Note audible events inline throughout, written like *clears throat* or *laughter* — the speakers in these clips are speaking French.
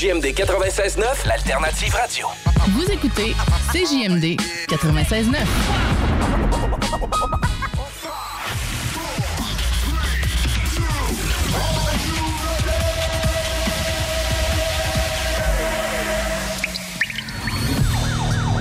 CJMD 96.9, l'alternative radio. Vous écoutez CJMD 96.9.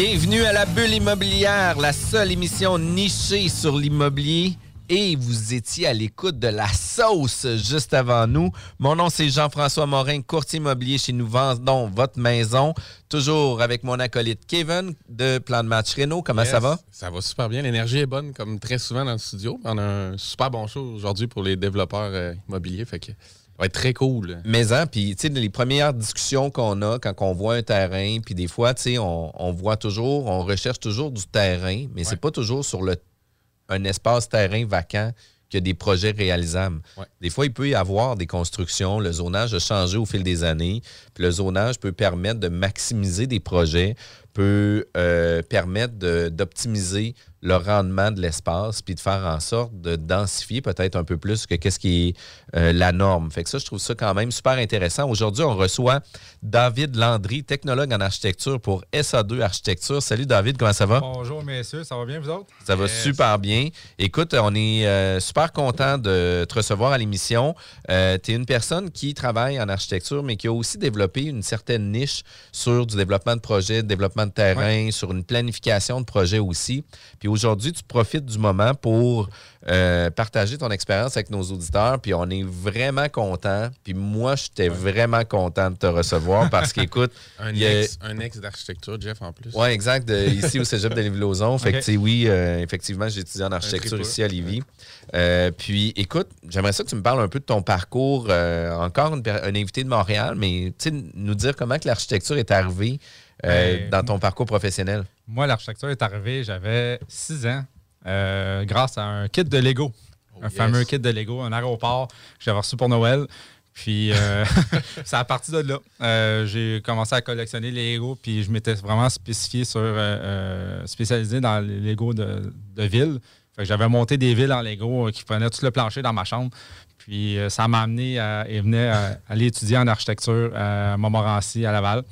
Bienvenue à la bulle immobilière, la seule émission nichée sur l'immobilier. Et vous étiez à l'écoute de la sauce juste avant nous. Mon nom, c'est Jean-François Morin, courtier immobilier chez Nous Vendons Votre Maison. Toujours avec mon acolyte Kevin de Plan de Match Renault. Comment ça va? Ça va super bien. L'énergie est bonne, comme très souvent dans le studio. On a un super bon show aujourd'hui pour les développeurs euh, immobiliers. Fait que va être très cool. Mais hein, puis tu sais, les premières discussions qu'on a quand on voit un terrain, puis des fois, tu sais, on, on voit toujours, on recherche toujours du terrain, mais c'est pas toujours sur le un espace terrain vacant qu'il y a des projets réalisables. Ouais. Des fois, il peut y avoir des constructions. Le zonage a changé au fil des années. Puis le zonage peut permettre de maximiser des projets, peut euh, permettre d'optimiser le rendement de l'espace, puis de faire en sorte de densifier peut-être un peu plus que qu'est-ce qui est euh, la norme. Fait que ça, je trouve ça quand même super intéressant. Aujourd'hui, on reçoit David Landry, technologue en architecture pour SA2 Architecture. Salut David, comment ça va? Bonjour messieurs, ça va bien vous autres? Ça va super bien. Écoute, on est euh, super content de te recevoir à l'émission. tu es une personne qui travaille en architecture, mais qui a aussi développé une certaine niche sur du développement de projets, développement de terrain, sur une planification de projet aussi. Puis aujourd'hui, tu profites du moment pour euh, partager ton expérience avec nos auditeurs. Puis on est vraiment content. Puis moi, j'étais vraiment content de te recevoir parce *laughs* qu'écoute, Un a- ex, un ex d'architecture, Jeff, en plus. oui, exact. de- ici au Cégep de Lévis-Lauzon. Fait que, oui, euh, effectivement, j'ai étudié en architecture ici à Lévis. Euh, puis, écoute, j'aimerais ça que tu me parles un peu de ton parcours. encore une un invité de Montréal, mais tu sais, nous dire comment que l'architecture est arrivée Ben, dans ton parcours professionnel. Moi, l'architecture est arrivée, j'avais 6 ans, euh, grâce à un kit de Lego. un yes. fameux kit de Lego, un aéroport que j'avais reçu pour Noël. Puis, euh, c'est à partir de là. Euh, j'ai commencé à collectionner les Lego, puis je m'étais vraiment spécifié sur, euh, spécialisé dans les Lego de, de ville. Fait que j'avais monté des villes en Lego qui prenaient tout le plancher dans ma chambre. Puis, ça m'a amené à, et venait à, aller étudier en architecture à Montmorency, à Laval.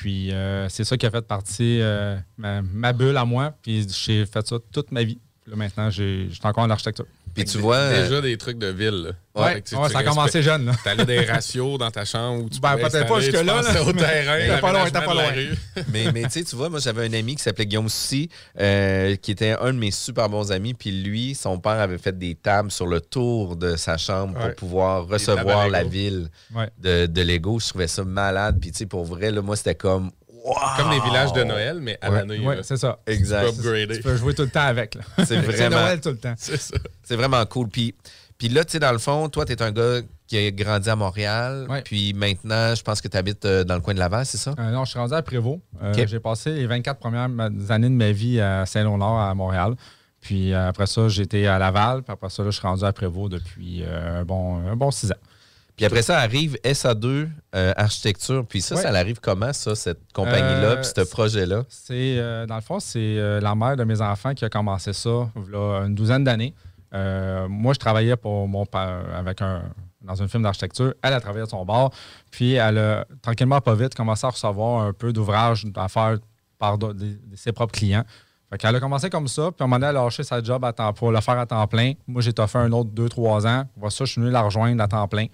Puis euh, c'est ça qui a fait partie euh, ma, ma bulle à moi. Puis j'ai fait ça toute ma vie. Puis là, maintenant, j'étais encore en architecture. Puis tu vois. euh, Déjà des trucs de ville. là. Ouais, tu- tu ça a commencé jeune. Là. T'avais des ratios dans ta chambre où tu Ben, peut-être pas tu jusque-là, là, au mais terrain, pas loin, pas loin. rue. mais mais tu sais, tu vois, moi, j'avais un ami qui s'appelait Guillaume Soucy, euh, qui était un de mes super bons amis. Puis lui, son père avait fait des tables sur le tour de sa chambre pour pouvoir recevoir la ville Ouais. de, de Lego. Je trouvais ça malade. Puis tu sais, pour vrai, là, moi, c'était comme. Wow! Comme des villages de Noël, mais à Ouais. Ouais, là. c'est ça. Exact. Tu peux upgrader. Tu peux jouer tout le temps avec. là. *laughs* C'est *laughs* C'est vraiment, Noël tout le temps. C'est ça. c'est vraiment cool. Puis, puis là, tu sais, dans le fond, toi, tu es un gars qui a grandi à Montréal. Ouais. Puis maintenant, je pense que tu habites euh, dans le coin de Laval, c'est ça? Euh, non, je suis rendu à Prévost. Euh, Ok. J'ai passé les 24 premières années de ma vie à Saint-Léonard, à Montréal. Puis après ça, j'étais à Laval. Puis après ça, là, je suis rendu à Prévost depuis euh, un, bon, un bon six ans. Puis après ça arrive SA2 euh, Architecture. Puis ça, Ouais. ça arrive comment, ça, cette compagnie-là, Euh, puis ce projet-là? C'est, euh, dans le fond, c'est la mère de mes enfants qui a commencé ça il y a une douzaine d'années. Moi, je travaillais pour mon père avec un, dans une firme d'architecture. Elle a travaillé à son bord. Puis elle a tranquillement, pas vite, commencé à recevoir un peu d'ouvrages à faire par de, de, ses propres clients. Fait qu'elle a commencé comme ça, puis à un moment donné, elle a lâché sa job à temps, pour le faire à temps plein. Moi, j'ai fait un autre 2-3 ans. Voilà ça, je suis venu la rejoindre à temps plein.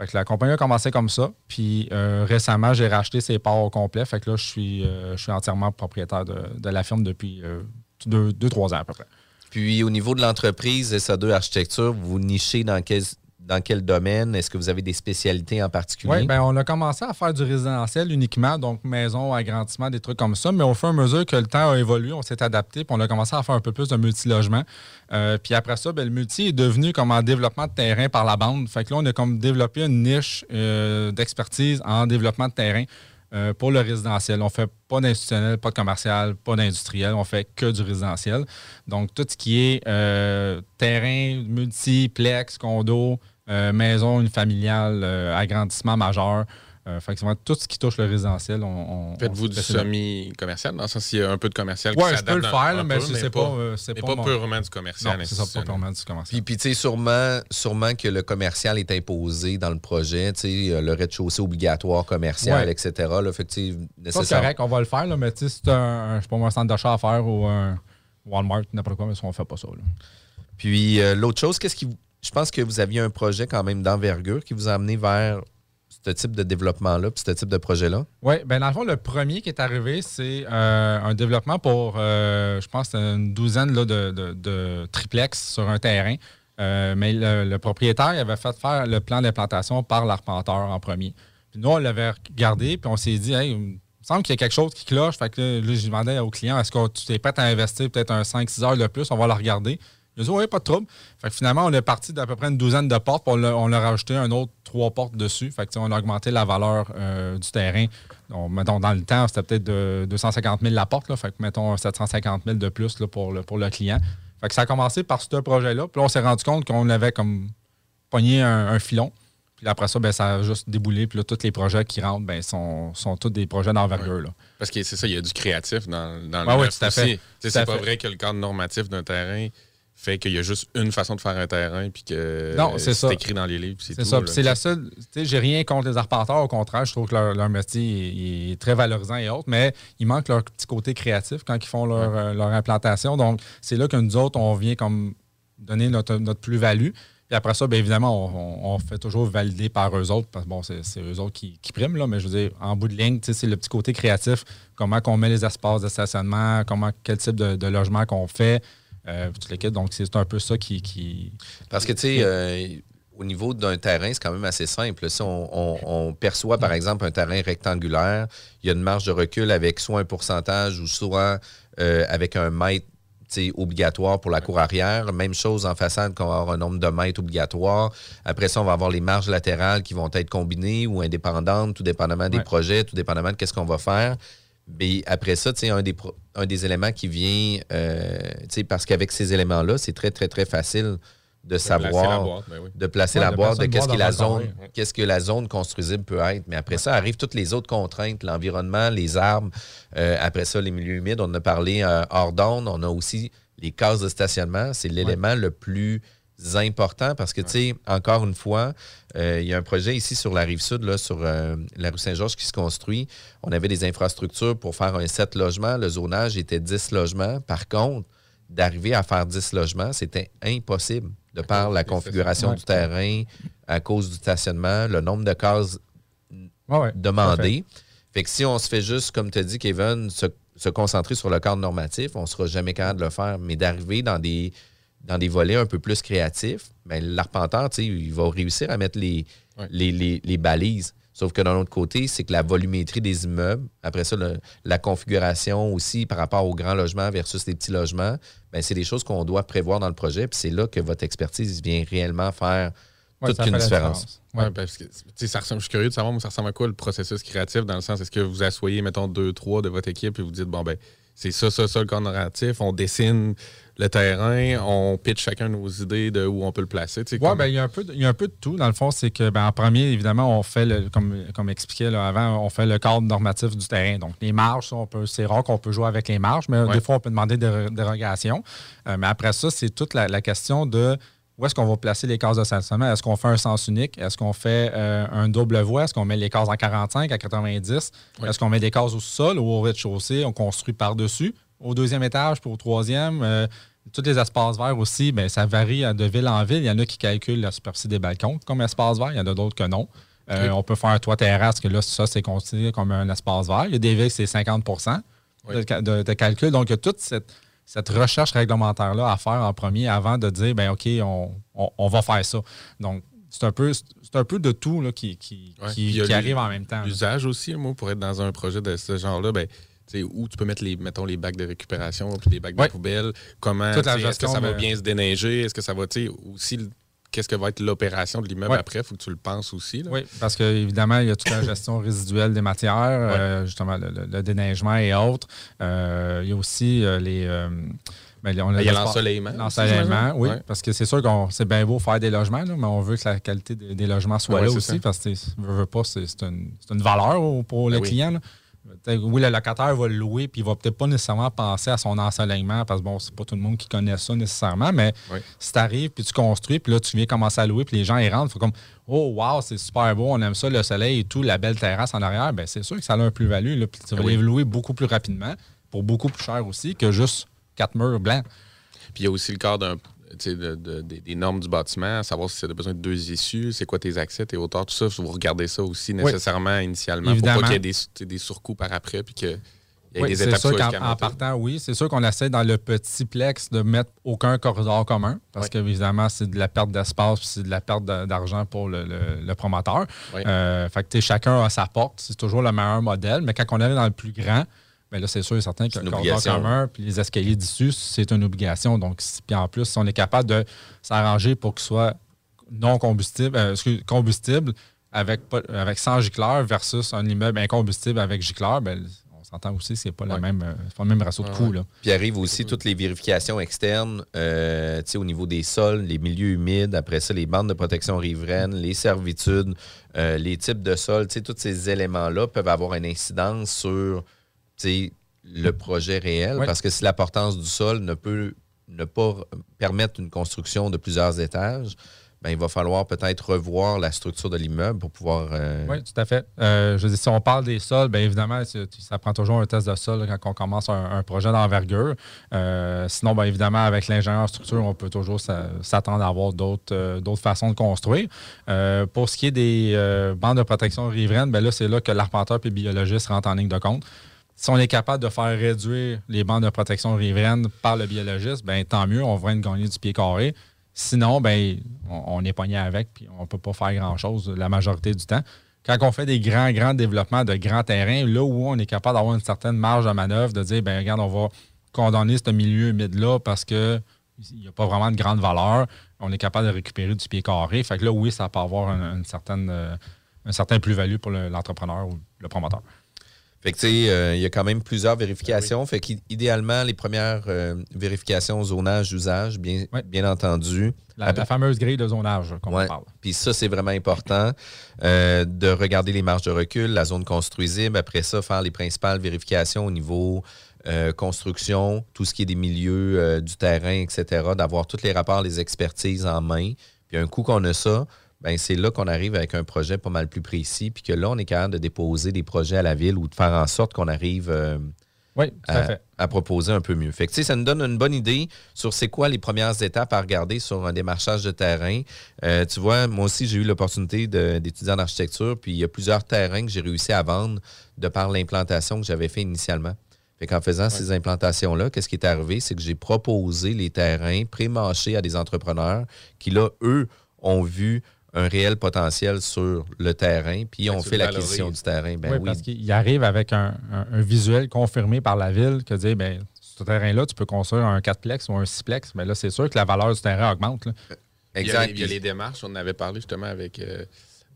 Fait que la compagnie a commencé comme ça. Puis euh, récemment, j'ai racheté ses parts au complet. Fait que là, je suis, euh, je suis entièrement propriétaire de, de la firme depuis 2-3 ans à peu près. Puis au niveau de l'entreprise SA2 Architecture, vous nichez dans quel, dans quel domaine? Est-ce que vous avez des spécialités en particulier? Oui, bien, on a commencé à faire du résidentiel uniquement, donc maison, agrandissement, des trucs comme ça. Mais au fur et à mesure que le temps a évolué, on s'est adapté, puis on a commencé à faire un peu plus de multilogement. Euh, puis après ça, bien, le multi est devenu comme en développement de terrain par la bande. Fait que là, on a comme développé une niche euh, d'expertise en développement de terrain. Euh, pour le résidentiel. On ne fait pas d'institutionnel, pas de commercial, pas d'industriel. On fait que du résidentiel. Donc, tout ce qui est euh, terrain, multiplex, condo, maison, une familiale, agrandissement majeur, euh, fait que tout ce qui touche le résidentiel, on. Faites-vous du semi-commercial, dans le sens qu'il y a un peu de commercial Oui, je peux le faire, mais c'est pas. c'est pas, pas purement du commercial. C'est ça, pas purement du commercial. Puis, tu sais, sûrement, sûrement que le commercial est imposé dans le projet, tu sais, euh, le rez-de-chaussée obligatoire commercial, etc. Là, fait que, C'est correct, on va le faire, là, mais tu sais, c'est un, je sais pas, un centre d'achat à faire ou un Walmart, n'importe quoi, mais on ne fait pas ça. Puis, euh, l'autre chose, qu'est-ce qui. Je pense que vous aviez un projet quand même d'envergure qui vous a amené vers ce type de développement-là, puis ce type de projet-là? Oui, bien dans le fond, le premier qui est arrivé, c'est euh, un développement pour, euh, je pense, une douzaine là, de, triplex sur un terrain. Euh, mais le, propriétaire avait fait faire le plan d'implantation par l'arpenteur en premier. Puis nous, on l'avait regardé, puis on s'est dit, hey, il me semble qu'il y a quelque chose qui cloche. Fait que là, je demandais au client, est-ce que tu es prêt à investir peut-être un 5-6 heures de plus? On va le regarder. Il a dit, oui, pas de trouble. Fait finalement, on est parti d'à peu près une douzaine de portes, puis on a, rajouté un autre trois portes dessus. Fait que, on a augmenté la valeur euh, du terrain. Donc, mettons, dans le temps, c'était peut-être de 250 000 la porte. Là, fait que, mettons, 750 000 de plus là, pour, le, pour le client. Fait que ça a commencé par ce projet-là. Puis là, on s'est rendu compte qu'on avait comme pogné un, filon. Puis après ça, ben, ça a juste déboulé. Puis là, tous les projets qui rentrent ben, sont, sont tous des projets d'envergure. Parce que c'est ça, il y a du créatif dans, dans le ouais, tout à fait. C'est pas vrai que le cadre normatif d'un terrain fait qu'il y a juste une façon de faire un terrain puis que c'est écrit dans les livres. C'est ça. C'est la seule. J'ai rien contre les arpenteurs. Au contraire, je trouve que leur, métier est, très valorisant et autres, mais il manque leur petit côté créatif quand ils font leur, euh, leur implantation. Donc, c'est là que nous autres, on vient comme donner notre, plus-value. Puis après ça, bien évidemment, on, fait toujours valider par eux autres, parce que bon, c'est eux autres qui, priment, là, mais je veux dire, en bout de ligne, c'est le petit côté créatif, comment on met les espaces de stationnement, comment, quel type de logement qu'on fait, euh, donc, c'est un peu ça qui. Parce que, tu sais, euh, au niveau d'un terrain, c'est quand même assez simple. Si on, perçoit, par exemple, un terrain rectangulaire, il y a une marge de recul avec soit un pourcentage ou soit euh, avec un mètre obligatoire pour la cour arrière. Même chose en façade, qu'on va avoir un nombre de mètres obligatoire. Après ça, on va avoir les marges latérales qui vont être combinées ou indépendantes, tout dépendamment des projets, tout dépendamment de qu'est-ce qu'on va faire. Mais après ça, un des, un des éléments qui vient, euh, parce qu'avec ces éléments-là, c'est très, très, très facile de savoir, ben de placer la boîte, de qu'est-ce que la zone, qu'est-ce que la zone construisible peut être. Mais après ça arrivent toutes les autres contraintes, l'environnement, les arbres. Euh, après ça, les milieux humides, on en a parlé euh, hors d'onde. On a aussi les cases de stationnement. C'est l'élément le plus important parce que, tu sais, encore une fois, euh, il y a un projet ici sur la rive sud, là, sur euh, la rue Saint-Georges qui se construit. On avait des infrastructures pour faire un 7 logements. Le zonage était 10 logements. Par contre, d'arriver à faire 10 logements, c'était impossible de par la configuration du terrain, à cause du stationnement, le nombre de cases demandées. Fait que si on se fait juste, comme tu as dit, Kevin, se, se concentrer sur le cadre normatif, on ne sera jamais capable de le faire. Mais d'arriver dans des dans des volets un peu plus créatifs, ben, l'arpenteur, il va réussir à mettre les, les, balises. Sauf que d'un autre côté, c'est que la volumétrie des immeubles, après ça, la configuration aussi par rapport aux grands logements versus les petits logements, ben, c'est des choses qu'on doit prévoir dans le projet. Puis c'est là que votre expertise vient réellement faire toute une différence. Oui, parce que ça ressemble, je suis curieux de savoir, ça ressemble à quoi le processus créatif dans le sens, est-ce que vous asseyez, mettons, deux, trois de votre équipe et vous dites, bon, ben, c'est ça, ça, ça le cadre narratif, on dessine le terrain, on pitch chacun nos idées de où on peut le placer. Oui, ben, il, y a un peu de, un peu de tout. Dans le fond, c'est que ben, en premier, évidemment, on fait, le, comme, comme expliqué là, avant, on fait le cadre normatif du terrain. Donc, les marges, c'est rare qu'on peut jouer avec les marges, mais des fois, on peut demander des dérogations. Euh, mais après ça, c'est toute la, question de où est-ce qu'on va placer les cases de stationnement? Est-ce qu'on fait un sens unique? Est-ce qu'on fait euh, un double voie? Est-ce qu'on met les cases en 45, à 90? Est-ce qu'on met des cases au sol ou au rez-de-chaussée? On construit par-dessus? Au deuxième étage, pour au troisième? Euh, tous les espaces verts aussi, bien, ça varie de ville en ville. Il y en a qui calculent la superficie des balcons comme espace vert, il y en a d'autres que non. Euh, on peut faire un toit terrasse, que là, ça, c'est considéré comme un espace vert. Il y a des villes, c'est 50% de, calcul. Donc, il y a toute cette, recherche réglementaire-là à faire en premier avant de dire, ben OK, on, va faire ça. Donc, c'est un peu, un peu de tout là, qui, qui, arrive en même temps. L'usage aussi, moi, pour être dans un projet de ce genre-là, ben, où tu peux mettre les, mettons, les bacs de récupération puis les bacs de poubelle. Comment, est-ce que ça va bien se déneiger? Est-ce que ça va, aussi, qu'est-ce que va être l'opération de l'immeuble après? Il faut que tu le penses aussi. Oui, parce qu'évidemment, il y a toute la gestion résiduelle des matières, euh, justement, le, déneigement et autres. Euh, il y a aussi euh, les. Ben, il y a l'ensoleillement. L'ensoleillement, oui. Parce que c'est sûr que c'est bien beau faire des logements, mais on veut que la qualité des, logements soit là aussi. Parce que, veut, pas, c'est une, une, valeur pour ben le client. Oui, le locataire va le louer, puis il va peut-être pas nécessairement penser à son ensoleillement, parce que bon, c'est pas tout le monde qui connaît ça nécessairement, mais si tu arrives, puis tu construis, puis là, tu viens commencer à louer, puis les gens, ils rentrent, faut comme, oh, wow, c'est super beau, on aime ça, le soleil et tout, la belle terrasse en arrière, ben c'est sûr que ça a un plus-value, puis tu vas ben les louer beaucoup plus rapidement, pour beaucoup plus cher aussi que juste quatre murs blancs. Puis il y a aussi le cas d'un des normes du bâtiment, savoir si tu as besoin de deux issues, c'est quoi tes accès, tes hauteurs, tout ça. Vous regardez ça aussi nécessairement initialement pour pas qu'il y ait des, des surcoûts par après puis que il y a des étapes sûr qu'en partant, oui, c'est sûr qu'on essaie dans le petit plex de mettre aucun corridor commun parce qu'évidemment, c'est de la perte d'espace c'est de la perte d'argent pour le, promoteur. Euh, fait que chacun a sa porte, c'est toujours le meilleur modèle, mais quand on est dans le plus grand, Bien là, c'est sûr et certain que le corridor commun puis les escaliers d'issue, c'est une obligation. Donc, puis en plus, si on est capable de s'arranger pour qu'il soit non combustible, euh, combustible avec, avec 100 gicleurs versus un immeuble incombustible avec gicleurs, bien, on s'entend aussi que ce n'est pas, même, euh, pas le même ratio de coût. Là. Puis arrive aussi toutes les vérifications externes euh, au niveau des sols, les milieux humides, après ça, les bandes de protection riveraine, les servitudes, les types de sols, tous ces éléments-là peuvent avoir une incidence sur le projet réel, parce que si l'importance du sol ne peut ne pas permettre une construction de plusieurs étages, ben, il va falloir peut-être revoir la structure de l'immeuble pour pouvoir. Euh, oui, tout à fait. Euh, je dis, si on parle des sols, bien évidemment, ça prend toujours un test de sol quand on commence un, projet d'envergure. Euh, sinon, bien évidemment, avec l'ingénieur structure, on peut toujours s'attendre à avoir d'autres façons de construire. pour ce qui est des bandes de protection riveraines, bien là, c'est là que l'arpenteur et le biologiste rentrent en ligne de compte si on est capable de faire réduire les bandes de protection riveraines par le biologiste, ben tant mieux, on va gagner du pied carré. Sinon, ben, on, est pogné avec, puis on ne peut pas faire grand-chose la majorité du temps. Quand on fait des grands, grands développements de grands terrains, là où on est capable d'avoir une certaine marge de manœuvre, de dire, ben regarde, on va condamner ce milieu humide-là parce qu'il n'y a pas vraiment de grande valeur, on est capable de récupérer du pied carré. Fait que là, oui, ça peut avoir une, certaine, euh, un certain plus-value pour l'entrepreneur ou le promoteur. Fait que, tu sais, euh, il y a quand même plusieurs vérifications. Fait qu'idéalement, les premières euh, vérifications zonage, usage, bien, bien entendu. La, fameuse grille de zonage, comme on parle. Puis ça, c'est vraiment important euh, de regarder les marges de recul, la zone construisible. Après ça, faire les principales vérifications au niveau construction, tout ce qui est des milieux du terrain, etc. D'avoir tous les rapports, les expertises en main. Puis un coup qu'on a ça, ben c'est là qu'on arrive avec un projet pas mal plus précis, puis que là, on est capable de déposer des projets à la ville ou de faire en sorte qu'on arrive euh, à, proposer un peu mieux. Fait que, ça nous donne une bonne idée sur c'est quoi les premières étapes à regarder sur un démarchage de terrain. Euh, tu vois, moi aussi, j'ai eu l'opportunité d'étudier en architecture, puis il y a plusieurs terrains que j'ai réussi à vendre de par l'implantation que j'avais fait initialement. Fait qu'en faisant ces implantations-là, qu'est-ce qui est arrivé? C'est que j'ai proposé les terrains pré-mâchés à des entrepreneurs qui, là, eux, ont vu un réel potentiel sur le terrain, puis on fait l'acquisition du terrain. Ben oui, parce qu'il arrive avec un, visuel confirmé par la ville que dit, ben, ce terrain-là, tu peux construire un 4plex ou un 6plex, mais là, c'est sûr que la valeur du terrain augmente. Exact. Il y, a, les démarches, on en avait parlé justement avec, euh,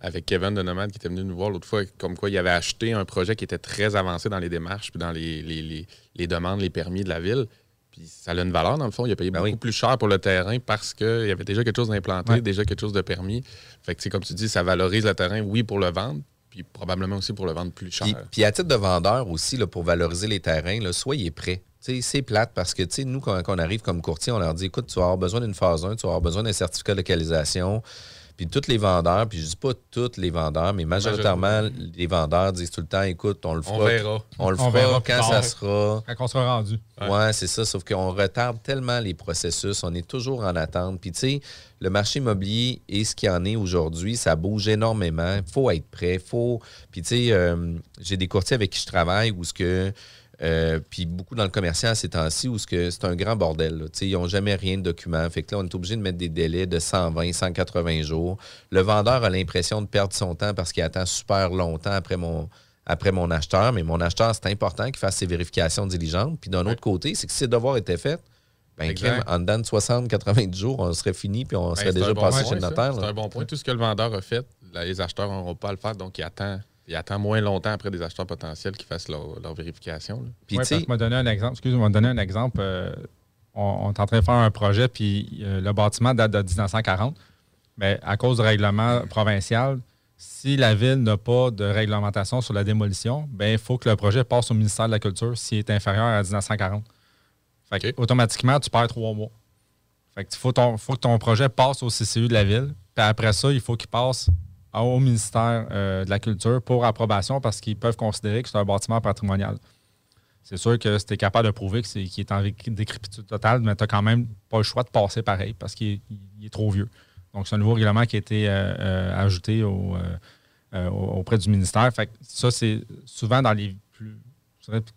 avec Kevin de Nomad qui était venu nous voir l'autre fois, comme quoi il avait acheté un projet qui était très avancé dans les démarches, puis dans les, les demandes, les permis de la ville. Puis ça a une valeur, dans le fond. Il a payé ben beaucoup plus cher pour le terrain parce qu'il y avait déjà quelque chose d'implanté, déjà quelque chose de permis. Fait que, comme tu dis, ça valorise le terrain, oui, pour le vendre, puis probablement aussi pour le vendre plus cher. Puis, à titre de vendeur aussi, là, pour valoriser les terrains, là, soyez prêts. C'est plate parce que, nous, quand, quand on arrive comme courtier, on leur dit, écoute, tu vas avoir besoin d'une phase 1, tu vas avoir besoin d'un certificat de localisation. Puis tous les vendeurs, puis je dis pas tous les vendeurs, mais majoritairement, les vendeurs disent tout le temps, écoute, on le fera. On verra. On le On fera verra quand ça sera. Quand on sera rendu. Ouais, c'est ça. Sauf qu'on retarde tellement les processus. On est toujours en attente. Puis, tu sais, le marché immobilier et ce qu'il y en est aujourd'hui, ça bouge énormément. Il faut être prêt. Faut... Puis, tu sais, euh, j'ai des courtiers avec qui je travaille où ce que. Euh, puis beaucoup dans le commercial ces temps-ci où c'est un grand bordel. là. Ils n'ont jamais rien de document. Fait que là, on est obligé de mettre des délais de 120, 180 jours. Le vendeur a l'impression de perdre son temps parce qu'il attend super longtemps après mon, après mon acheteur. Mais mon acheteur, c'est important qu'il fasse ses vérifications diligentes. Puis d'un autre côté, c'est que si ses devoirs étaient faits, ben, en dedans de 60, 90 jours, on serait fini puis on Ben, serait déjà bon passé point, chez le notaire. C'est un bon point. Tout ce que le vendeur a fait, là, les acheteurs n'auront pas à le faire, donc il attend, il attend moins longtemps après des acheteurs potentiels qui fassent leur, leur vérification. Puis, Ouais, tu donné un exemple. Excuse-moi, m'a donné un exemple. euh, on, on est en train de faire un projet, puis euh, le bâtiment date de 1940. Mais à cause du règlement provincial, si la ville n'a pas de réglementation sur la démolition, ben il faut que le projet passe au ministère de la Culture s'il est inférieur à 1940. Fait que, OK. automatiquement, tu perds trois mois. Fait que il faut, ton- faut que ton projet passe au CCU de la ville. Puis après ça, il faut qu'il passe au ministère euh, de la Culture pour approbation parce qu'ils peuvent considérer que c'est un bâtiment patrimonial. C'est sûr que si tu es capable de prouver qu'il est en déc- décrépitude totale, mais tu n'as quand même pas le choix de passer pareil parce qu'il est, trop vieux. Donc, c'est un nouveau règlement qui a été euh, euh, ajouté au, au- auprès du ministère. Ça, c'est souvent dans les plus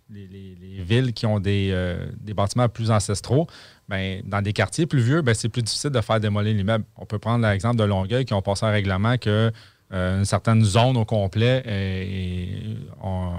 les, les- les villes qui ont des bâtiments plus ancestraux, ben, dans des quartiers plus vieux, ben, c'est plus difficile de faire démolir l'immeuble. On peut prendre l'exemple de Longueuil qui ont passé un règlement que euh, une certaine zone au complet est- on-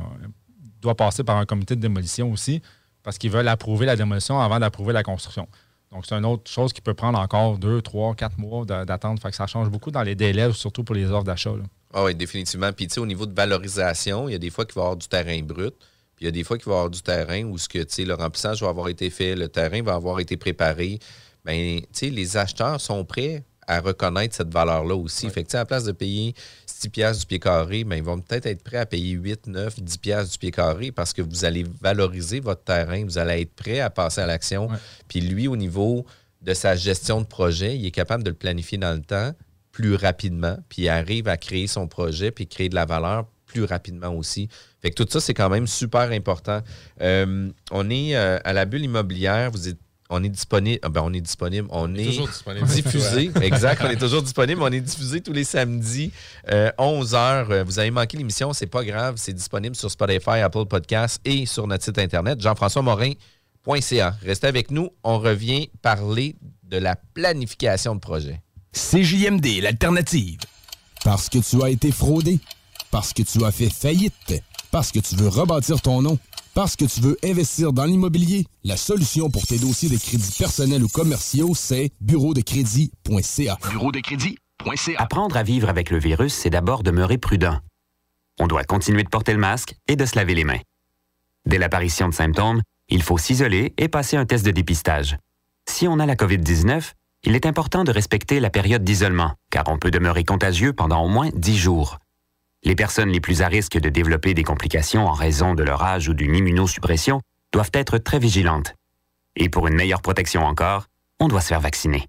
doit passer par un comité de démolition aussi parce qu'ils veulent approuver la démolition avant d'approuver la construction. Donc, c'est une autre chose qui peut prendre encore deux, trois, quatre mois d'a- d'attente. Ça change beaucoup dans les délais, surtout pour les offres d'achat. Ah oui, définitivement. Puis, tu sais, au niveau de valorisation, il y a des fois qu'il va y avoir du terrain brut. Puis, il y a des fois qu'il va y avoir du terrain où ce que, le remplissage va avoir été fait, le terrain va avoir été préparé. Bien, sais, les acheteurs sont prêts à reconnaître cette valeur-là aussi. Fait que, tu sais, à la place de payer 6 piastres du pied carré, bien, ils vont peut-être être prêts à payer 8, 9, 10 piastres du pied carré parce que vous allez valoriser votre terrain, vous allez être prêt à passer à l'action. Ouais. Puis, lui, au niveau de sa gestion de projet, il est capable de le planifier dans le temps plus rapidement, puis il arrive à créer son projet, puis créer de la valeur plus rapidement aussi. Fait que tout ça, c'est quand même super important. Euh, on est euh, à la bulle immobilière, vous êtes, on est disponible, ah ben, on est disponible, on est Toujours disponible. diffusé, *laughs* exact, on est toujours disponible, on est diffusé tous les samedis, 11h. Vous avez manqué l'émission, c'est pas grave, c'est disponible sur Spotify, Apple Podcasts et sur notre site internet, jean-françois-morin.ca. Restez avec nous, on revient parler de la planification de projet. CJMD, l'alternative. Parce que tu as été fraudé. Parce que tu as fait faillite. Parce que tu veux rebâtir ton nom. Parce que tu veux investir dans l'immobilier. La solution pour tes dossiers de crédits personnels ou commerciaux, c'est bureau de crédit.ca. Bureau de crédit.ca. Apprendre à vivre avec le virus, c'est d'abord demeurer prudent. On doit continuer de porter le masque et de se laver les mains. Dès l'apparition de symptômes, il faut s'isoler et passer un test de dépistage. Si on a la COVID-19, il est important de respecter la période d'isolement, car on peut demeurer contagieux pendant au moins 10 jours. Les personnes les plus à risque de développer des complications en raison de leur âge ou d'une immunosuppression doivent être très vigilantes. Et pour une meilleure protection encore, on doit se faire vacciner.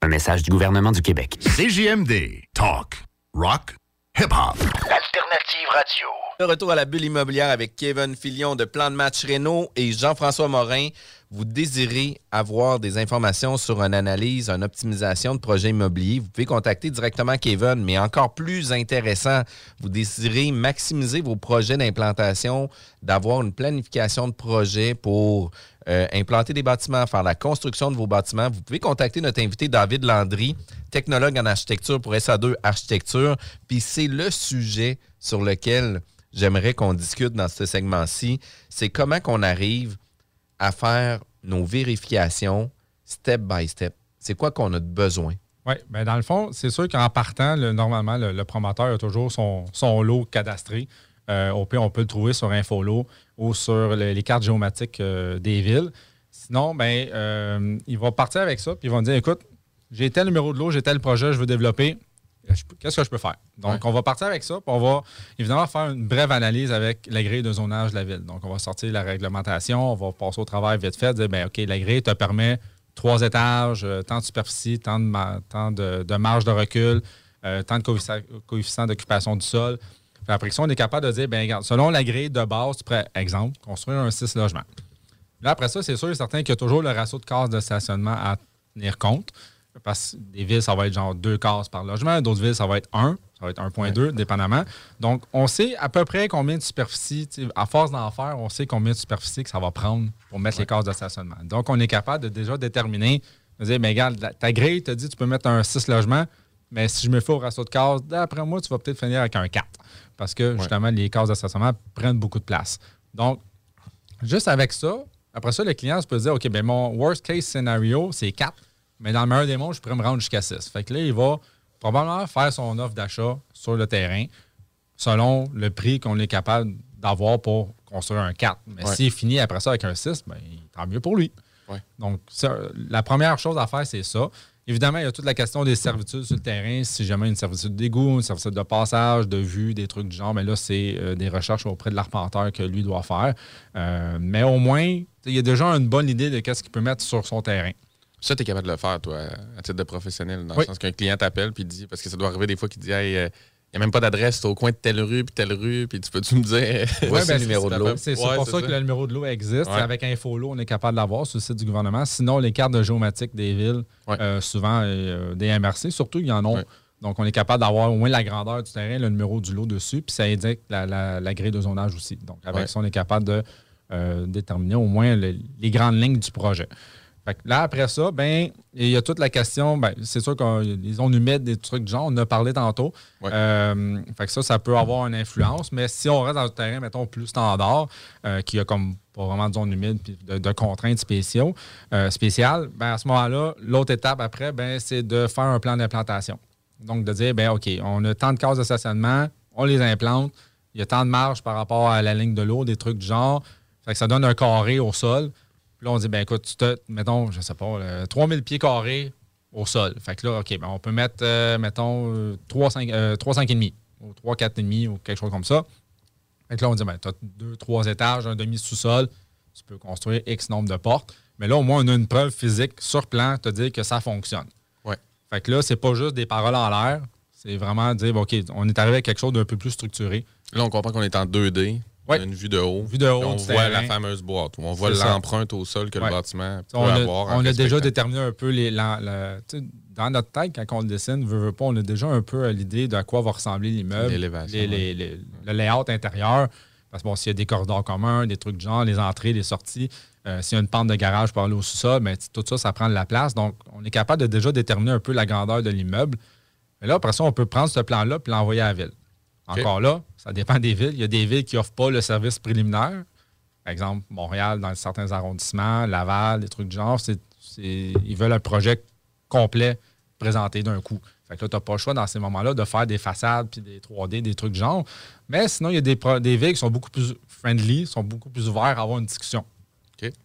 Un message du gouvernement du Québec. CJMD. Talk. Rock. Hip-hop. Alternative radio. De retour à la bulle immobilière avec Kevin Filion de Plan de Match Renault et Jean-François Morin. Vous désirez avoir des informations sur une analyse, une optimisation de projet immobilier, vous pouvez contacter directement Kevin. Mais encore plus intéressant, vous désirez maximiser vos projets d'implantation, d'avoir une planification de projet pour euh, implanter des bâtiments, faire la construction de vos bâtiments, vous pouvez contacter notre invité David Landry, technologue en architecture pour SA2 Architecture. Puis c'est le sujet sur lequel j'aimerais qu'on discute dans ce segment-ci. C'est comment qu'on arrive à faire nos vérifications step by step. C'est quoi qu'on a de besoin? Oui, bien dans le fond, c'est sûr qu'en partant, le- normalement, le, promoteur a toujours son, lot cadastré. Euh, au pire, on peut le trouver sur Infolo ou sur le- les cartes géomatiques euh, des villes. Sinon, ben, euh, il va partir avec ça, puis il va dire écoute, j'ai tel numéro de lot, j'ai tel projet, je veux développer. Qu'est-ce que je peux faire? Donc, on va partir avec ça, puis on va évidemment faire une brève analyse avec la grille de zonage de la ville. Donc, on va sortir la réglementation, on va passer au travail vite fait, dire, ben, OK, la grille te permet trois étages, euh, tant de superficie, tant de, ma- tant de, de marge de recul, euh, tant de coefficient, d'occupation du sol. Puis après ça, on est capable de dire, ben, regarde, selon la grille de base, tu pourrais, exemple, construire un 6 logements. Là, après ça, c'est sûr et certain qu'il y a toujours le ratio de cases de stationnement à tenir compte. Parce que des villes, ça va être genre deux cases par logement. D'autres villes, ça va être un. Ça va être 1,2, dépendamment. Donc, on sait à peu près combien de superficie, à force d'en faire, on sait combien de superficie que ça va prendre pour mettre les cases de stationnement. Donc, on est capable de déjà déterminer, de dire, mais regarde, la- ta grille te dit tu peux mettre un 6 logements, mais si je me fais au ratio de cases, d'après moi, tu vas peut-être finir avec un 4. Parce que, justement, les cases de stationnement prennent beaucoup de place. Donc, Juste avec ça, après ça, le client se peut dire OK, ben mon worst case scénario, c'est 4, mais dans le meilleur des mondes, je pourrais me rendre jusqu'à 6. Fait que là, il va probablement faire son offre d'achat sur le terrain selon le prix qu'on est capable d'avoir pour construire un 4. Mais Ouais. s'il finit après ça avec un 6, ben, tant mieux pour lui. Ouais. Donc, ça, la première chose à faire, c'est ça. Évidemment, il y a toute la question des servitudes sur le terrain. Si jamais une servitude d'égout, une servitude de passage, de vue, des trucs du genre, mais là, c'est euh, des recherches auprès de l'arpenteur que lui doit faire. Euh, mais au moins, il y a déjà une bonne idée de qu'est-ce qu'il peut mettre sur son terrain. Ça, tu es capable de le faire, toi, à titre de professionnel, dans Oui. le sens qu'un client t'appelle puis dit, parce que ça doit arriver des fois qu'il dit, hey, euh, il n'y a même pas d'adresse, c'est au coin de telle rue puis telle rue, puis tu peux-tu me dire, Ouais, *laughs* ben, le numéro de c'est- l'eau? C'est Ouais, pour ça, que le numéro de l'eau existe. Ouais. Avec InfoLo, on est capable de l'avoir sur le site du gouvernement. Sinon, les cartes de géomatique des villes, Ouais. euh, souvent euh, des MRC, surtout, il y en a. Ouais. Donc, on est capable d'avoir au moins la grandeur du terrain, le numéro du lot dessus, puis ça indique la, la- la grille de zonage aussi. Donc, avec Ouais. ça, on est capable de euh, déterminer au moins le- les grandes lignes du projet. Fait que là, après ça, ben, il y a toute la question, ben, c'est sûr qu'ils ont humides, des trucs du genre, on en a parlé tantôt. Ouais. Euh, fait que ça, ça peut avoir une influence, mais si on reste dans le terrain, mettons, plus standard, euh, qui a comme pas vraiment de zone humide puis de, de contraintes spéciaux, euh, spéciales, ben, à ce moment-là, l'autre étape après, ben, c'est de faire un plan d'implantation. Donc, de dire, ben, OK, on a tant de cases de stationnement, on les implante, il y a tant de marge par rapport à la ligne de l'eau, des trucs du genre. Fait que ça donne un carré au sol. Puis là, on dit, ben écoute, tu te, mettons, je sais pas, euh, 3000 pieds carrés au sol. Fait que là, OK, ben on peut mettre, euh, mettons, euh, 3, 5, euh, 3, 5,5 ou 3, 4,5 ou quelque chose comme ça. Fait que là, on dit, ben, tu as deux, trois étages, un demi-sous-sol, tu peux construire X nombre de portes. Mais là, au moins, on a une preuve physique sur plan, te dire que ça fonctionne. Ouais. Fait que là, c'est pas juste des paroles en l'air, c'est vraiment dire, bon, OK, on est arrivé à quelque chose d'un peu plus structuré. Là, on comprend qu'on est en 2D, on a une vue de haut, Vue de haut puis on voit la fameuse boîte, où on voit l'empreinte au sol que Ouais. le bâtiment peut On a, avoir. en on a déjà déterminé un peu les. la- la- dans notre tête, quand on le dessine, veut, veut pas, on a déjà un peu euh, l'idée de à quoi va ressembler l'immeuble, L'élévation, les- les- les- le layout intérieur. Parce que bon, s'il y a des corridors communs, des trucs de genre, les entrées, les sorties, euh, s'il y a une pente de garage pour aller au sous-sol, ben, tout ça, ça prend de la place. Donc, on est capable de déjà déterminer un peu la grandeur de l'immeuble. Mais là, après ça, on peut prendre ce plan-là et l'envoyer à la ville. Encore là, ça dépend des villes. Il y a des villes qui n'offrent pas le service préliminaire. Par exemple, Montréal, dans certains arrondissements, Laval, des trucs du genre, ils veulent un projet complet présenté d'un coup. Fait que là, tu n'as pas le choix dans ces moments-là de faire des façades puis des 3D, des trucs du genre. Mais sinon, il y a des, villes qui sont beaucoup plus friendly, sont beaucoup plus ouverts à avoir une discussion.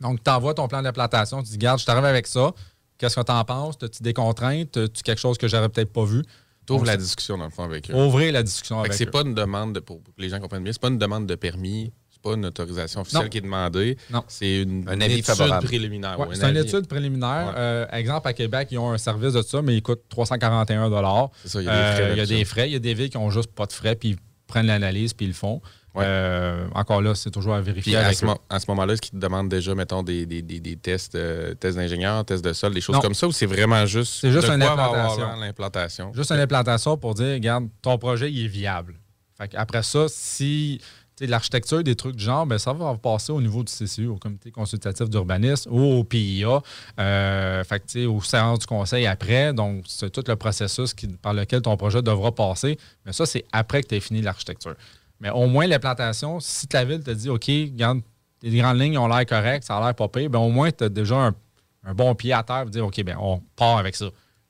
Donc, tu envoies ton plan d'implantation, tu dis, garde, je t'arrive avec ça. Qu'est-ce que tu en penses? As-tu des contraintes? As-tu quelque chose que j'aurais peut-être pas vu? T'ouvres la discussion, dans le fond, avec eux. Ouvrir la discussion avec c'est eux. pas une demande, de, pour que les gens comprennent bien, c'est pas une demande de permis, c'est pas une autorisation officielle Non. qui est demandée. Non. C'est une, Un avis étude favorable. préliminaire. Ouais, c'est une avis. étude préliminaire. Ouais. Euh, exemple, à Québec, ils ont un service de ça, mais il coûte 341 C'est ça, il y a des Euh, frais. Il y a des frais. Il y a des villes qui n'ont juste pas de frais, puis ils prennent l'analyse, puis ils le font. Ouais. Euh, encore là, c'est toujours à Puis vérifier à avec ce, à moment-là, est-ce qu'ils te demandent déjà, mettons, des, des, des, des tests, euh, tests d'ingénieur, tests de sol, des choses Non. comme ça, ou c'est vraiment juste, C'est juste une l'implantation? Juste une implantation pour dire, regarde, ton projet, il est viable. Fait après ça, si l'architecture, des trucs du genre, ben, ça va passer au niveau du CCU, au Comité consultatif d'urbanisme ou au PIA, euh, fait que, tu sais, au séance du conseil après. Donc, c'est tout le processus qui- par lequel ton projet devra passer. Mais ça, c'est après que tu aies fini l'architecture. Mais au moins, l'implantation, si ta ville te dit, OK, regarde, les grandes lignes ont l'air correctes, ça a l'air pas pire, ben, au moins, tu as déjà un, un bon pied à terre pour dire, OK, ben, on part avec ça.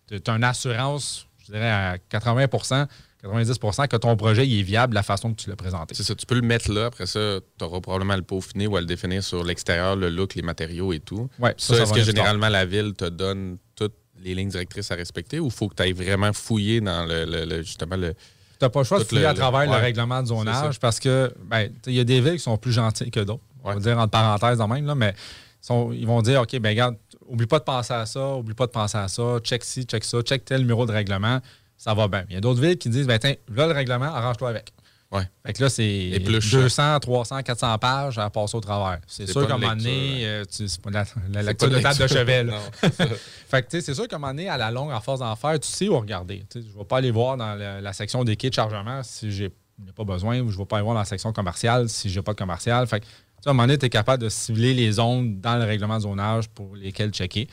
Tu as une assurance, je dirais, à 80% 90% que ton projet il est viable de la façon que tu l'as présenté. C'est ça, tu peux le mettre là, après ça, tu auras probablement à le peaufiner ou à le définir sur l'extérieur, le look, les matériaux et tout. Ouais, Ça, ça est-ce que généralement la ville te donne toutes les lignes directrices à respecter ou il faut que tu ailles vraiment fouiller dans le, le- le- justement le. Tu n'as pas le choix de fouiller le- à travers le, ouais. règlement de zonage parce que ben, il y a des villes qui sont plus gentilles que d'autres. On va dire entre parenthèses en même, là, mais sont- ils vont dire OK, ben regarde, oublie pas de penser à ça, oublie pas de penser à ça, check ci, check ça, check tel numéro de règlement, ça va bien. Il y a d'autres villes qui disent ben tiens, là le règlement, arrange-toi avec. Ouais. Fait que là, c'est Épluche 200, 300, 400 pages à passer au travers. C'est sûr qu'à un moment donné, euh, c'est pas la, la lecture pas de table de chevet. là. Non. *laughs* *laughs* Fait que, tu sais, c'est sûr qu'à un moment donné, à la longue, à force d'en faire, tu sais où regarder. Je ne vais pas aller voir dans la, la section des kits de chargement si j'ai n'ai pas besoin ou je ne vais pas aller voir dans la section commerciale si j'ai pas de commercial. Fait que, à un moment donné, tu es capable de cibler les zones dans le règlement de zonage pour lesquelles checker.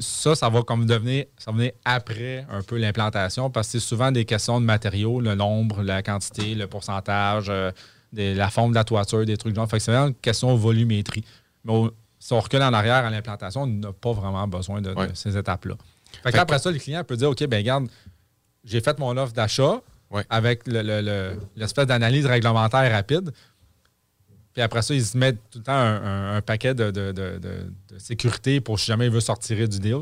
Ça, ça va comme devenir, ça va venir après un peu l'implantation parce que c'est souvent des questions de matériaux, le nombre, la quantité, le pourcentage, euh, des- la forme de la toiture, des trucs genre. Fait que c'est vraiment une question de volumétrie. Mais au- si on recule en arrière à l'implantation, on n'a pas vraiment besoin de, ces étapes-là. Fait, Fait après que- ça, le client peut dire OK, ben regarde, j'ai fait mon offre d'achat Ouais. avec le- le- le- l'espèce d'analyse réglementaire rapide. Puis après ça, ils se mettent tout le temps un, un- un paquet de, de- de- de- de sécurité pour si jamais il veut sortir du deal,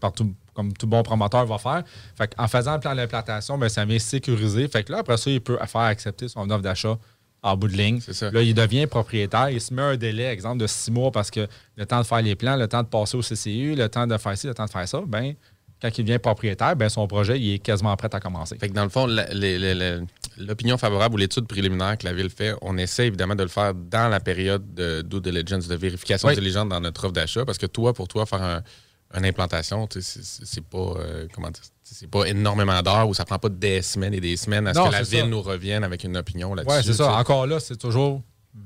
partout, comme tout bon promoteur va faire. Fait en faisant le plan d'implantation, ben, ça vient sécuriser. Fait que là, après ça, il peut faire accepter son offre d'achat en bout de ligne. Ça. Là, il devient propriétaire. Il se met un délai, exemple, de six mois parce que le temps de faire les plans, le temps de passer au CCU, le temps de faire ci, le temps de faire ça, ben, quand il devient propriétaire, ben, son projet il est quasiment prêt à commencer. Fait que dans le fond, la- les- les- les- l'opinion favorable ou l'étude préliminaire que la Ville fait, on essaie évidemment de le faire dans la période de due diligence, de vérification Oui. diligente dans notre offre d'achat, parce que toi, pour toi, faire un- une implantation, c'est pas, euh, comment dire, c'est pas énormément d'heures ou ça prend pas des semaines et des semaines à ce Non, que la Ville ça. nous revienne avec une opinion là-dessus. Oui, c'est ça. Encore là, c'est toujours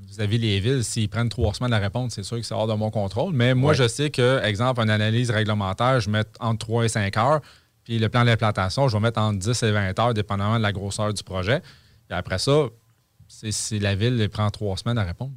vis-à-vis les villes, s'ils prennent trois semaines à répondre, c'est sûr que c'est hors de mon contrôle. Mais moi, Ouais. je sais que, exemple, une analyse réglementaire, je mets entre 3 et 5 heures. Puis le plan d'implantation, je vais mettre entre 10 et 20 heures, dépendamment de la grosseur du projet. Et après ça, c'est- si la ville elle prend trois semaines à répondre.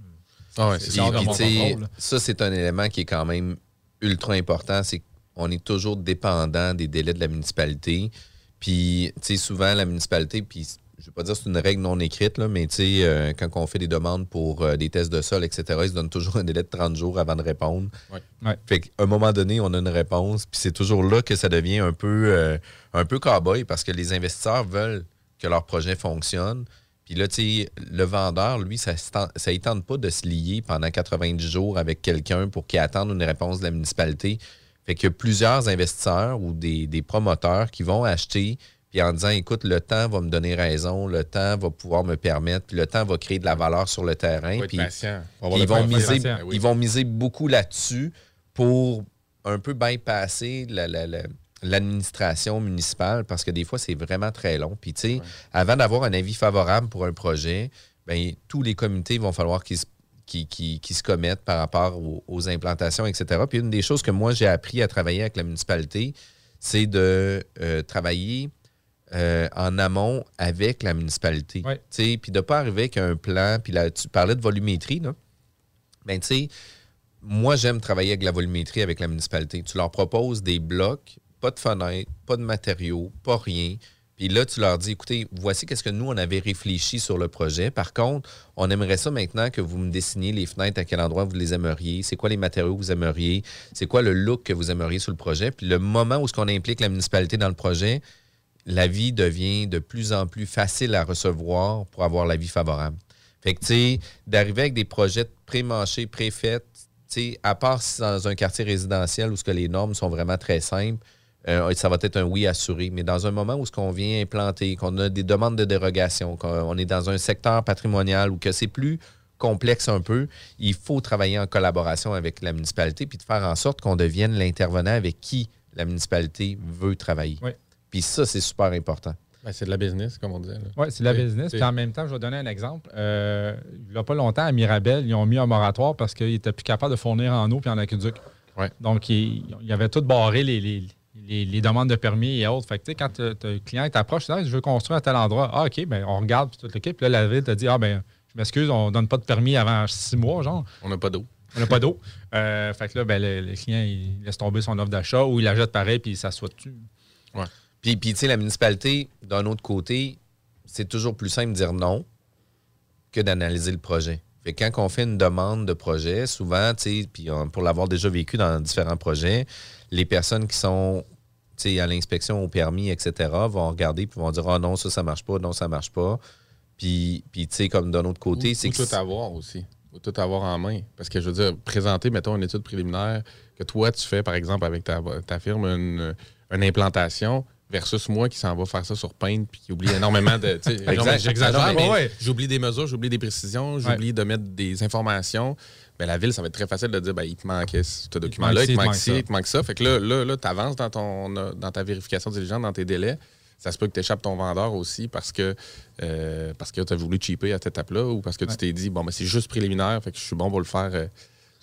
Ah ouais, c'est Puis, puis, ça, c'est un élément qui est quand même ultra important. C'est qu'on est toujours dépendant des délais de la municipalité. Puis, tu sais, souvent, la municipalité, puis je ne vais pas dire que c'est une règle non écrite, là, mais tu sais, euh, quand on fait des demandes pour euh, des tests de sol, etc., ils se donnent toujours un délai de 30 jours avant de répondre. Ouais. Ouais. Fait qu'à un moment donné, on a une réponse, puis c'est toujours là que ça devient un peu, euh, un peu cow-boy parce que les investisseurs veulent que leur projet fonctionne. Puis là, tu sais, le vendeur, lui, ça ne tente pas de se lier pendant 90 jours avec quelqu'un pour qu'il attende une réponse de la municipalité. Fait qu'il y a plusieurs investisseurs ou des, des promoteurs qui vont acheter puis en disant, écoute, le temps va me donner raison, le temps va pouvoir me permettre, puis le temps va créer de la valeur sur le terrain. Puis ils, vont miser, patient. Oui. ils vont miser beaucoup là-dessus pour un peu bypasser la- la- la- l'administration municipale parce que des fois, c'est vraiment très long. Puis, tu sais, avant d'avoir un avis favorable pour un projet, ben, tous les comités vont falloir qu'ils se, commettent par rapport aux, aux implantations, etc. Puis, une des choses que moi, j'ai appris à travailler avec la municipalité, c'est de euh, travailler euh, en amont avec la municipalité. Ouais. Tu sais, Puis de ne pas arriver avec un plan. Puis là, tu parlais de volumétrie, là. Ben, tu sais, moi, j'aime travailler avec la volumétrie avec la municipalité. Tu leur proposes des blocs, pas de fenêtres, pas de matériaux, pas rien. Puis là, tu leur dis, écoutez, voici qu'est-ce que nous, on avait réfléchi sur le projet. Par contre, on aimerait ça maintenant que vous me dessiniez les fenêtres, à quel endroit vous les aimeriez, c'est quoi les matériaux que vous aimeriez, c'est quoi le look que vous aimeriez sur le projet. Puis le moment où ce qu'on implique la municipalité dans le projet, la vie devient de plus en plus facile à recevoir pour avoir l'avis favorable. Fait que, tu sais, d'arriver avec des projets pré-manchés, pré-faits, tu sais, à part dans un quartier résidentiel où ce que les normes sont vraiment très simples, euh, ça va être un oui assuré. Mais dans un moment où ce qu'on vient implanter, qu'on a des demandes de dérogation, qu'on est dans un secteur patrimonial ou que c'est plus complexe un peu, il faut travailler en collaboration avec la municipalité puis de faire en sorte qu'on devienne l'intervenant avec qui la municipalité veut travailler. Puis ça, c'est super important. Ben, c'est de la business, comme on là. Oui, c'est de la business. Puis en même temps, je vais donner un exemple. Euh, il n'y a pas longtemps, à Mirabel, ils ont mis un moratoire parce qu'ils n'étaient plus capables de fournir en eau puis en aqueduc. Ouais. Donc, ils, ils avaient tout barré les, les, les- les demandes de permis et autres. Fait que, tu sais, quand le client t'approche, tu dis, Ah, je veux construire à tel endroit. Ah, OK, ben, on regarde, puis toute l'équipe. Puis là, la ville te dit, ah, ben, je m'excuse, on donne pas de permis avant six mois, genre. On n'a pas d'eau. On n'a pas d'eau. Euh, fait que là, ben, le, le client, il laisse tomber son offre d'achat ou il la jette pareil puis il s'assoit dessus. Puis, puis tu sais, la municipalité, d'un autre côté, c'est toujours plus simple de dire non que d'analyser le projet. Fait que quand on fait une demande de projet, souvent, tu sais, puis on- pour l'avoir déjà vécu dans différents projets, les personnes qui sont tu sais, à l'inspection, au permis, etc., vont regarder puis vont dire Ah non, ça, ça marche pas, non, ça marche pas. Puis, puis tu sais, comme d'un autre côté, c'est tout avoir aussi. Ou tout avoir en main. Parce que je veux dire, présenter, mettons, une étude préliminaire que toi, tu fais, par exemple, avec ta, ta firme, une, une implantation versus moi qui s'en va faire ça sur Paint puis qui oublie énormément de. *laughs* J'exagère, mais- mais ouais. j'oublie des mesures, j'oublie des précisions, j'oublie de mettre des informations. Ben, la ville, ça va être très facile de dire ben, il te manquait ce document-là, il te manque ci, il te manque ça. Fait que là, là, là tu avances dans, ton, dans ta vérification diligente, dans tes délais. Ça se peut que tu échappes ton vendeur aussi parce que, euh, parce que tu as voulu cheaper à cette étape-là ou parce que tu t'es dit, bon, ben, c'est juste préliminaire, fait que je suis bon pour le faire euh,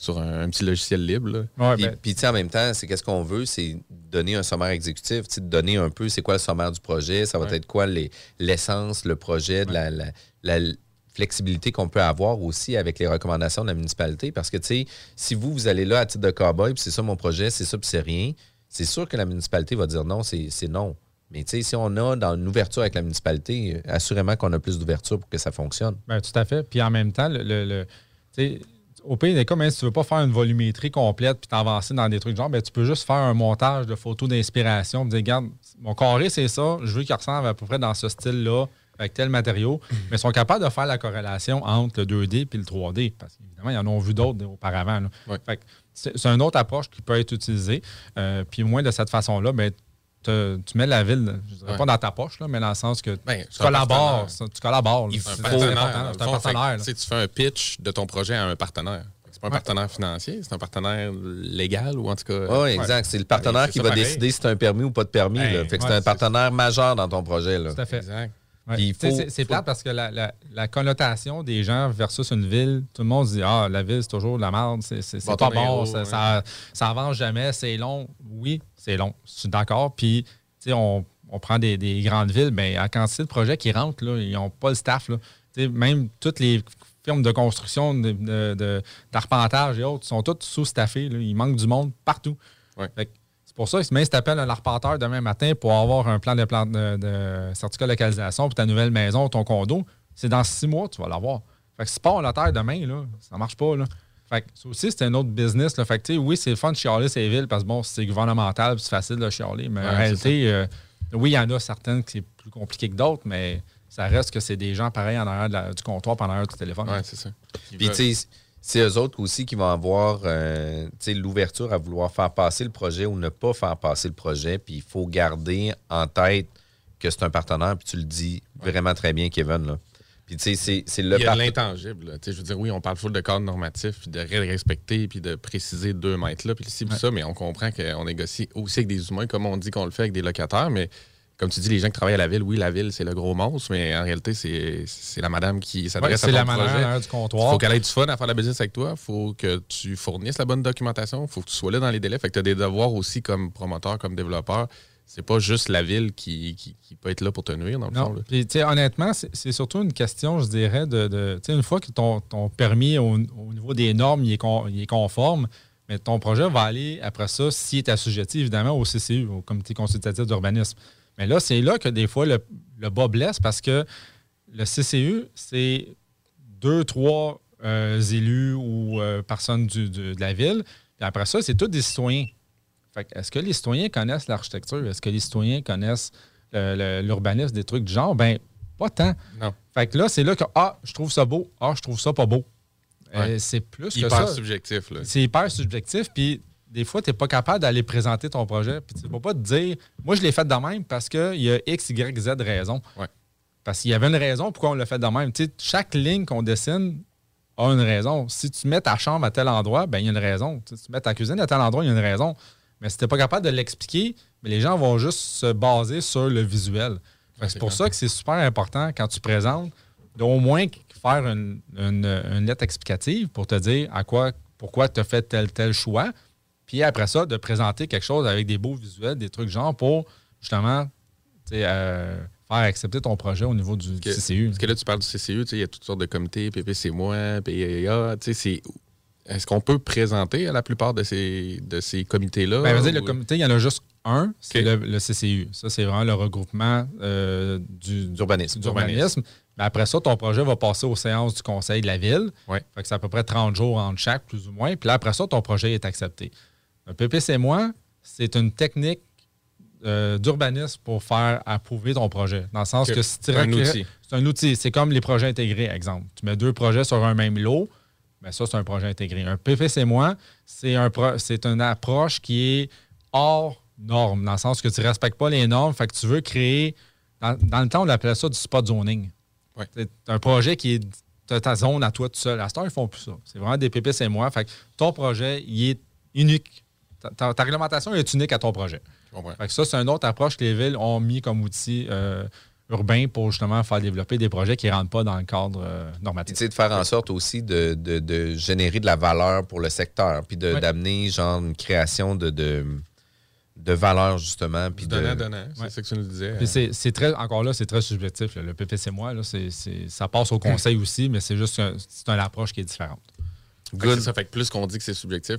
sur un, un petit logiciel libre. là. Ouais, Puis, ben, puis, tu sais, en même temps, c'est qu'est-ce qu'on veut, c'est donner un sommaire exécutif, tu sais, de donner un peu c'est quoi le sommaire du projet, ça va Ouais. être quoi les- l'essence, le projet, de la, la- la flexibilité qu'on peut avoir aussi avec les recommandations de la municipalité. Parce que, tu sais, si vous, vous allez là à titre de cowboy, puis c'est ça mon projet, c'est ça, puis c'est rien, c'est sûr que la municipalité va dire non, c'est non. Mais tu sais, si on a dans une ouverture avec la municipalité, assurément qu'on a plus d'ouverture pour que ça fonctionne. Ben, tout à fait. Puis en même temps, le, le- le- tu sais, au pays des cas, même si tu ne veux pas faire une volumétrie complète puis t'avancer dans des trucs genre, ben, tu peux juste faire un montage de photos d'inspiration. dire, regarde, mon carré, c'est ça. Je veux qu'il ressemble à peu près dans ce style-là, avec tel matériau. Mais ils sont capables de faire la corrélation entre le 2D et le 3D. Parce qu'évidemment, ils en ont vu d'autres auparavant. c'est une autre approche qui peut être utilisée. Euh, puis moins de cette façon-là, ben, te- tu mets la ville, je dirais Ouais. pas dans ta poche, là, mais dans le sens que Ben, tu collabores. partenaire. ça, Tu collabores. là. Un C'est partenaire. un fond, fait partenaire. là. tu sais, tu fais un pitch de ton projet à un partenaire. C'est pas un Ouais. partenaire financier, c'est un partenaire légal ou en tout cas. Oui, exact. C'est le partenaire c'est qui va pareil. décider si tu as un permis ou pas de permis. Ben. Fait que c'est un partenaire majeur dans ton projet. Là. Tout à fait. Exact. Ouais. C'est plate parce que la, la- la connotation des gens versus une ville, tout le monde se dit Ah, la ville, c'est toujours de la merde, c'est pas bon, héros, ça, ouais. ça, ça avance jamais, c'est long. Oui, c'est long, je suis d'accord. Puis, tu sais, on, on prend des, des grandes villes, mais à quantité de projets qui rentrent, là, ils n'ont pas le staff. Là. Tu sais, même toutes les firmes de construction, de- de- de- d'arpentage et autres sont toutes sous-staffées. là. Il manque du monde partout. Ouais. Fait que c'est pour ça si tu appelles un arpenteur demain matin pour avoir un plan de, plan de, de certificat de localisation pour ta nouvelle maison ou ton condo, c'est dans six mois tu vas l'avoir. Fait que si pas en notaire demain, là, ça marche pas. Là. Fait que ça aussi, c'est un autre business. Là. Fait que, tu sais, oui, c'est le fun de chialer ces villes parce que bon, c'est gouvernemental puis c'est facile de chialer. Mais en réalité, euh, oui, il y en a certaines qui c'est plus compliqué que d'autres, mais ça reste que c'est des gens pareils en arrière de la- du comptoir puis en arrière du téléphone. Ouais, c'est ça. Puis, tu sais, c'est eux autres aussi qui vont avoir euh, l'ouverture à vouloir faire passer le projet ou ne pas faire passer le projet. Puis, il faut garder en tête que c'est un partenaire. Puis, tu le dis vraiment très bien, Kevin. Là. Puis, tu sais, c'est- le Il y a l'intangible. Je veux dire, oui, on parle full de cadre normatif, puis de respecter, puis de préciser deux mètres là, puis ci, puis ça, mais on comprend qu'on négocie aussi avec des humains, comme on dit qu'on le fait avec des locataires, mais comme tu dis, les gens qui travaillent à la ville, oui, la ville, c'est le gros monstre, mais en réalité, c'est la madame qui Ouais, s'adresse à c'est ton la projet. arrière du Il comptoir. faut qu'elle ait du fun à faire la business avec toi. Il faut que tu fournisses la bonne documentation. Il faut que tu sois là dans les délais. Fait que tu as des devoirs aussi comme promoteur, comme développeur. C'est pas juste la ville qui, qui- qui peut être là pour te nuire, dans le fond. Non. là. Puis, honnêtement, c'est surtout une question, je dirais, de. de une fois que ton, ton permis au, au niveau des normes il est, con- il est conforme, mais ton projet va aller après ça, s'il est assujetti évidemment au CCU, au Comité consultatif d'urbanisme. Mais là, c'est là que des fois le, le bas blesse parce que le CCU, c'est deux, trois euh, élus ou euh, personnes du- du- de la ville. Puis après ça, c'est tous des citoyens. Fait que Est-ce que les citoyens connaissent l'architecture? Est-ce que les citoyens connaissent l'urbanisme, des trucs du genre? Ben, pas tant. Non. Fait que là, c'est là que, ah, je trouve ça beau, ah, je trouve ça pas beau. Euh, Ouais. c'est plus que Hyper ça. subjectif. Là. C'est hyper subjectif, puis des fois, tu n'es pas capable d'aller présenter ton projet. Puis tu ne peux pas te dire, moi, je l'ai fait de même parce qu'il y a X, Y, Z raison. Ouais. Parce qu'il y avait une raison pourquoi on l'a fait de même. Tu sais, chaque ligne qu'on dessine a une raison. Si tu mets ta chambre à tel endroit, ben il y a une raison. Tu sais, si tu mets ta cuisine à tel endroit, il y a une raison. Mais si tu n'es pas capable de l'expliquer, mais les gens vont juste se baser sur le visuel. C'est pour ça que c'est super important quand tu présentes d'au moins faire une, une- une lettre explicative pour te dire à quoi, pourquoi tu as fait tel tel choix. Puis après ça, de présenter quelque chose avec des beaux visuels, des trucs genre pour justement euh, faire accepter ton projet au niveau du, CCU. Parce que là, tu parles du CCU, il y a toutes sortes de comités, PPC moi, PIA, tu sais, c'est Est-ce qu'on peut présenter à la plupart de ces, de ces comités-là? Ben, vas-y, le ou- comité, il y en a juste un, c'est le CCU. Ça, c'est vraiment le regroupement euh, du, D'urbanisme. d'urbanisme. Mais après ça, ton projet va passer aux séances du conseil de la ville. Ouais. Fait que c'est à peu près 30 jours entre chaque, plus ou moins. Puis là, après ça, ton projet est accepté. Un PPC moi, c'est une technique euh, d'urbanisme pour faire approuver ton projet. Dans le sens que si tu Un recueilles- outil. C'est un outil. C'est comme les projets intégrés, exemple. Tu mets deux projets sur un même lot, mais ça, c'est un projet intégré. Un PPC moi, c'est un c'est une approche qui est hors norme, dans le sens que tu ne respectes pas les normes. Fait que tu veux créer. Dans, dans le temps, on appelait ça du spot zoning. Ouais. C'est un projet qui est ta zone à toi tout seul. À cette heure, ils font plus ça. C'est vraiment des PPC moi. Fait que ton projet, il est unique. Ta, ta- ta réglementation est unique à ton projet. Fait que ça, c'est une autre approche que les villes ont mis comme outil euh, urbain pour justement faire développer des projets qui ne rentrent pas dans le cadre euh, normatif. tu sais, de faire en sorte aussi de, de- de générer de la valeur pour le secteur, puis d'amener genre une création de, de, de valeur justement. Puis Du de, donnant, donnant. C'est Ouais. ça que tu nous disais. Puis c'est, c'est très, encore là, c'est très subjectif. là. Le PPC moi, là, c'est, c'est- ça passe au conseil aussi, mais c'est juste un- c'est une approche qui est différente. Fait que c'est ça fait que plus qu'on dit que c'est subjectif,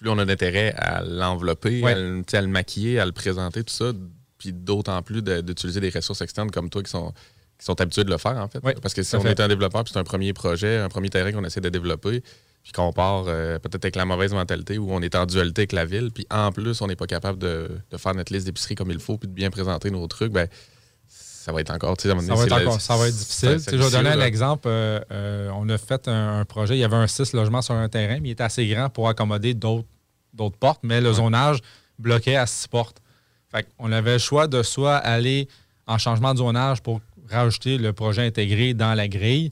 plus on a d'intérêt à l'envelopper, Ouais. à, le- à maquiller, à le présenter, tout ça. Puis d'autant plus de- d'utiliser des ressources externes comme toi qui sont, qui sont habitués de le faire, en fait. Ouais, Parce que si on fait. est un développeur, puis c'est un premier projet, un premier terrain qu'on essaie de développer, puis qu'on part euh, peut-être avec la mauvaise mentalité ou on est en dualité avec la ville, puis en plus, on n'est pas capable de, de faire notre liste d'épicerie comme il faut, puis de bien présenter nos trucs, ben ça va être encore, tu sais, à un moment Ça va, donné, être encore- ça va être difficile. je vais donner un exemple. Euh, euh, on a fait un, un projet. Il y avait un 6 logements sur un terrain, mais il était assez grand pour accommoder d'autres portes, mais le zonage bloquait à 6 portes. Fait on avait le choix de soit aller en changement de zonage pour rajouter le projet intégré dans la grille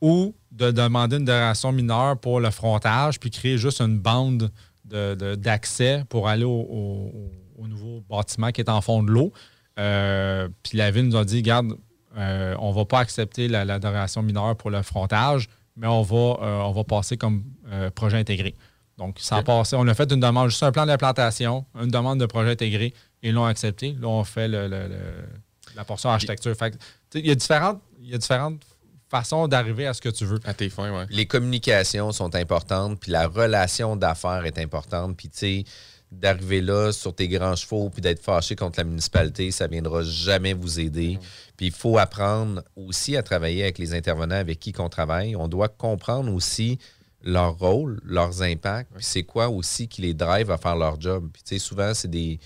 ou de demander une dération mineure pour le frontage puis créer juste une bande de- de- d'accès pour aller au, au- au nouveau bâtiment qui est en fond de l'eau. Euh, puis la ville nous a dit, garde, euh, on va pas accepter la, la mineure pour le frontage, mais on va, euh, on va passer comme euh, projet intégré. Donc, ça a passé. On a fait une demande, juste un plan d'implantation, une demande de projet intégré, et ils l'ont accepté. Là, on fait le- le- le- la portion architecture. Il y a différentes, il y a différentes façons d'arriver à ce que tu veux. À tes fins, ouais. les communications sont importantes, puis la relation d'affaires est importante. Puis, tu sais, d'arriver là sur tes grands chevaux, puis d'être fâché contre la municipalité, ça ne viendra jamais vous aider. Puis, il faut apprendre aussi à travailler avec les intervenants avec qui on travaille. On doit comprendre aussi leur rôle, leurs impacts, puis c'est quoi aussi qui les drive à faire leur job. Puis, tu sais, souvent, c'est des,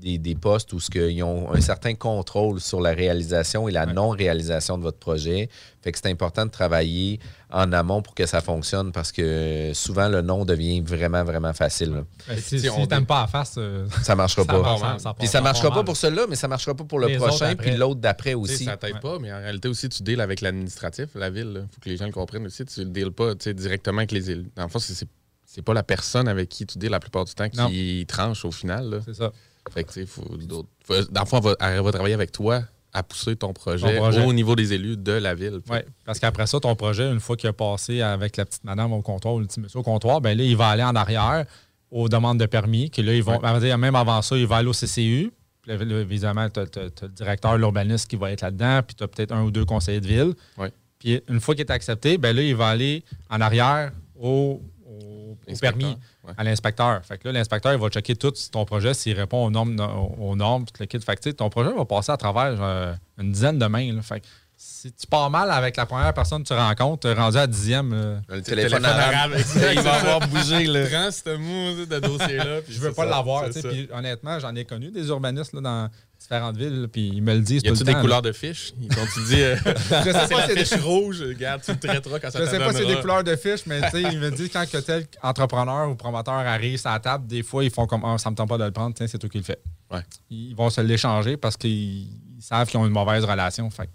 des, des postes où ce ils ont un certain contrôle sur la réalisation et la non-réalisation de votre projet. Fait que c'est important de travailler en amont pour que ça fonctionne parce que souvent, le non devient vraiment, vraiment facile. là. Ben, si si si on t'aimes dé- pas la face, euh, *laughs* Ça marchera ça pas. part ça Puis ça part marchera pas pour celui-là, mais ça marchera pas pour le Les prochain, puis l'autre d'après aussi. ça t'aide Ouais. pas, mais en réalité aussi, tu deals avec l'administratif, la ville. Il faut que les gens le comprennent aussi. Tu ne deals pas directement avec les élus. Dans le fond, c'est- pas la personne avec qui tu deals la plupart du temps qui tranche au final. c'est ça. Fait que, tu sais, faut d'autres- faut- dans le fond, elle va, travailler avec toi à pousser ton projet, Ton projet. au niveau des élus de la ville. Oui, parce qu'après ça, ton projet, une fois qu'il a passé avec la petite madame au comptoir ou le petit monsieur au comptoir, ben là, il va aller en arrière aux demandes de permis, que là, ils vont, Ouais. même avant ça, il va aller au CCU. Là, évidemment, tu as, le directeur, l'urbaniste qui va être là-dedans, puis tu as peut-être un ou deux conseillers de ville. Ouais. Puis une fois qu'il est accepté, ben là, il va aller en arrière au, au- permis, ouais. à l'inspecteur. Fait que là, l'inspecteur, il va checker tout ton projet, s'il répond aux normes, aux, aux normes, tout le kit. Fait que, ton projet va passer à travers euh, une dizaine de mains. là. Fait que si tu pars mal avec la première personne que tu rencontres, rendu à dixième. euh, Le téléphone, téléphone arabe, arabe, *laughs* il va avoir bougé. Là. Prends ce mot de dossier-là. *laughs* je veux pas l'avoir. tu sais, Puis honnêtement, j'en ai connu des urbanistes là, dans différentes villes, puis ils me le disent Y tout a-tu le des temps. couleurs de fiches? Dit, euh, là. *laughs* Je sais pas *laughs* c'est des fiche rouge, regarde, tu le traiteras quand ça Je sais pas si c'est des couleurs de fiches, mais tu sais, il me dit quand que tel entrepreneur ou promoteur arrive sur la table, des fois, ils font comme Ah, ça me tente pas de le prendre, tiens, c'est toi qui le fais. Ouais. Ils vont se l'échanger parce qu'ils ils savent qu'ils ont une mauvaise relation. Fait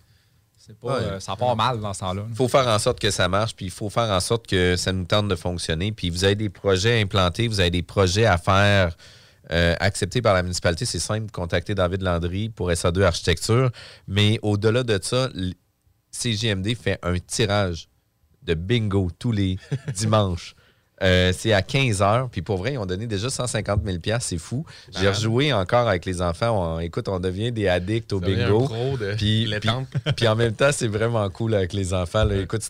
pas, Ouais. euh, ça part mal dans ce temps-là. Il faut faire en sorte que ça marche, puis il faut faire en sorte que ça nous tente de fonctionner. Puis vous avez des projets implantés, vous avez des projets à faire euh, acceptés par la municipalité. C'est simple, contacter David Landry pour SA2 Architecture. Mais au-delà de ça, CJMD fait un tirage de bingo tous les *laughs* dimanches. Euh, c'est à 15 heures. Puis pour vrai, ils ont donné déjà 150 000 c'est fou. J'ai rejoué encore avec les enfants. On- écoute, on devient des addicts au Ça bingo. de Puis- en même temps, c'est vraiment cool avec les enfants. là. Écoute,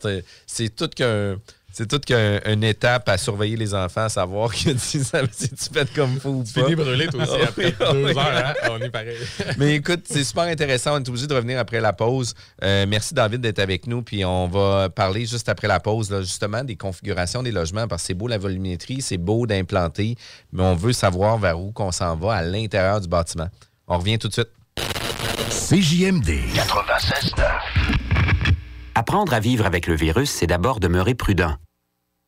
c'est tout qu'un C'est toute qu'un- une étape à surveiller les enfants, à savoir que *laughs* si, ça- si tu fais comme fou ou Tu pas. brûlé, toi aussi, Ah après ah deux heures. hein? On est pareil. *laughs* Mais écoute, c'est super intéressant. On est obligé de revenir après la pause. Euh, merci, David, d'être avec nous. Puis on va parler juste après la pause, là, justement, des configurations des logements. Parce que c'est beau la volumétrie, c'est beau d'implanter, mais on veut savoir vers où qu'on s'en va à l'intérieur du bâtiment. On revient tout de suite. CJMD 96.9. Apprendre à vivre avec le virus, c'est d'abord demeurer prudent.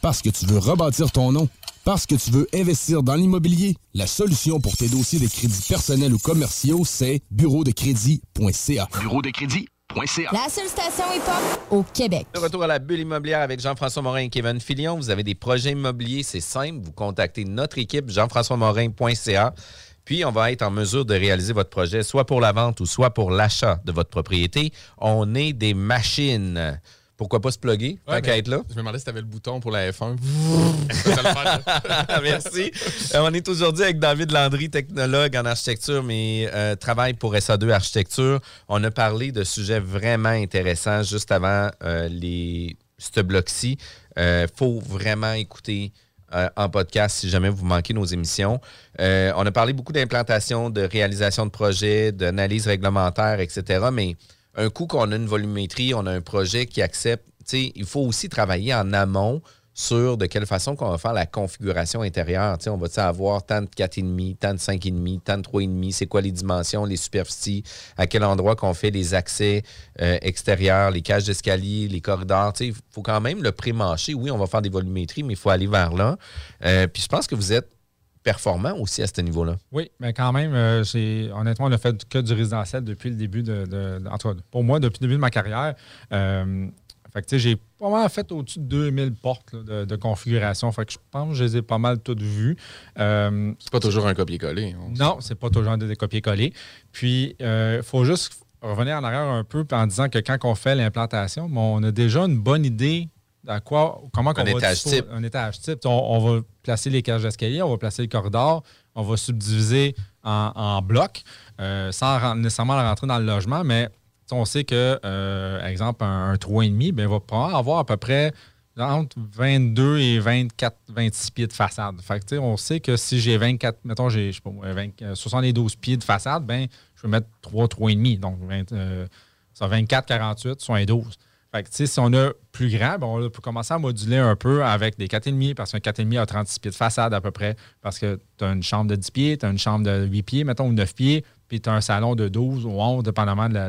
Parce que tu veux rebâtir ton nom. Parce que tu veux investir dans l'immobilier. La solution pour tes dossiers de crédits personnels ou commerciaux, c'est bureau de crédit.ca. Bureau de crédit.ca. La seule station hip-hop au Québec. De retour à la bulle immobilière avec Jean-François Morin et Kevin Filion. Vous avez des projets immobiliers, c'est simple. Vous contactez notre équipe, jean-françois-morin.ca. Puis, on va être en mesure de réaliser votre projet, soit pour la vente ou soit pour l'achat de votre propriété. On est des machines. Pourquoi pas se plugger? tant Ouais, qu'à être là. Je me demandais si tu avais le bouton pour la F1. Ça va le faire. Merci. Euh, on est aujourd'hui avec David Landry, technologue en architecture, mais euh, travaille pour SA2 Architecture. On a parlé de sujets vraiment intéressants juste avant euh, les, ce bloc-ci. Il faut vraiment écouter euh, en podcast si jamais vous manquez nos émissions. Euh, on a parlé beaucoup d'implantation, de réalisation de projets, d'analyse réglementaire, etc. Mais un coup qu'on a une volumétrie, on a un projet qui accepte, il faut aussi travailler en amont sur de quelle façon qu'on va faire la configuration intérieure. On va avoir tant de 4,5, tant de 5,5, tant de 3,5, c'est quoi les dimensions, les superficies, à quel endroit qu'on fait les accès euh, extérieurs, les cages d'escalier, les corridors. Il faut quand même le pré-mâcher. Oui, on va faire des volumétries, mais il faut aller vers là. Euh, puis je pense que vous êtes performant aussi à ce niveau-là? Oui, mais quand même, euh, j'ai- honnêtement, on a fait que du résidentiel depuis le début de. de- de- en tout cas, pour moi, depuis le début de ma carrière. Euh, fait que, tu sais, j'ai pas mal fait au-dessus de 2000 portes là, de, de configuration. Fait que je pense que je les ai pas mal toutes vues. Euh, C'est pas toujours un copier-coller. On- non, c'est pas toujours des copier-coller. Puis, il faut juste revenir en arrière un peu en disant que quand on fait l'implantation, bon, on a déjà une bonne idée à quoi, comment qu'on va étage type. Un étage type. On, on va placer les cages d'escalier, on va placer le corridor, on va subdiviser en, en blocs euh, sans nécessairement rentrer dans le logement, mais on sait que, euh, exemple, un, un 3,5, ben, il va probablement avoir à peu près entre 22 et 24, 26 pieds de façade. Fait que, on sait que si j'ai 24, mettons, j'ai, je sais pas moi, 20, euh, 72 pieds de façade, ben, je vais mettre 3, 3,5. Donc, 20, euh, ça 24, 48, 72. Fait que, si on a plus grand, ben, on peut commencer à moduler un peu avec des 4,5 parce qu'un 4,5 a 36 pieds de façade à peu près. Parce que tu as une chambre de 10 pieds, tu as une chambre de 8 pieds, mettons, ou 9 pieds, puis tu as un salon de 12 ou 11, dépendamment de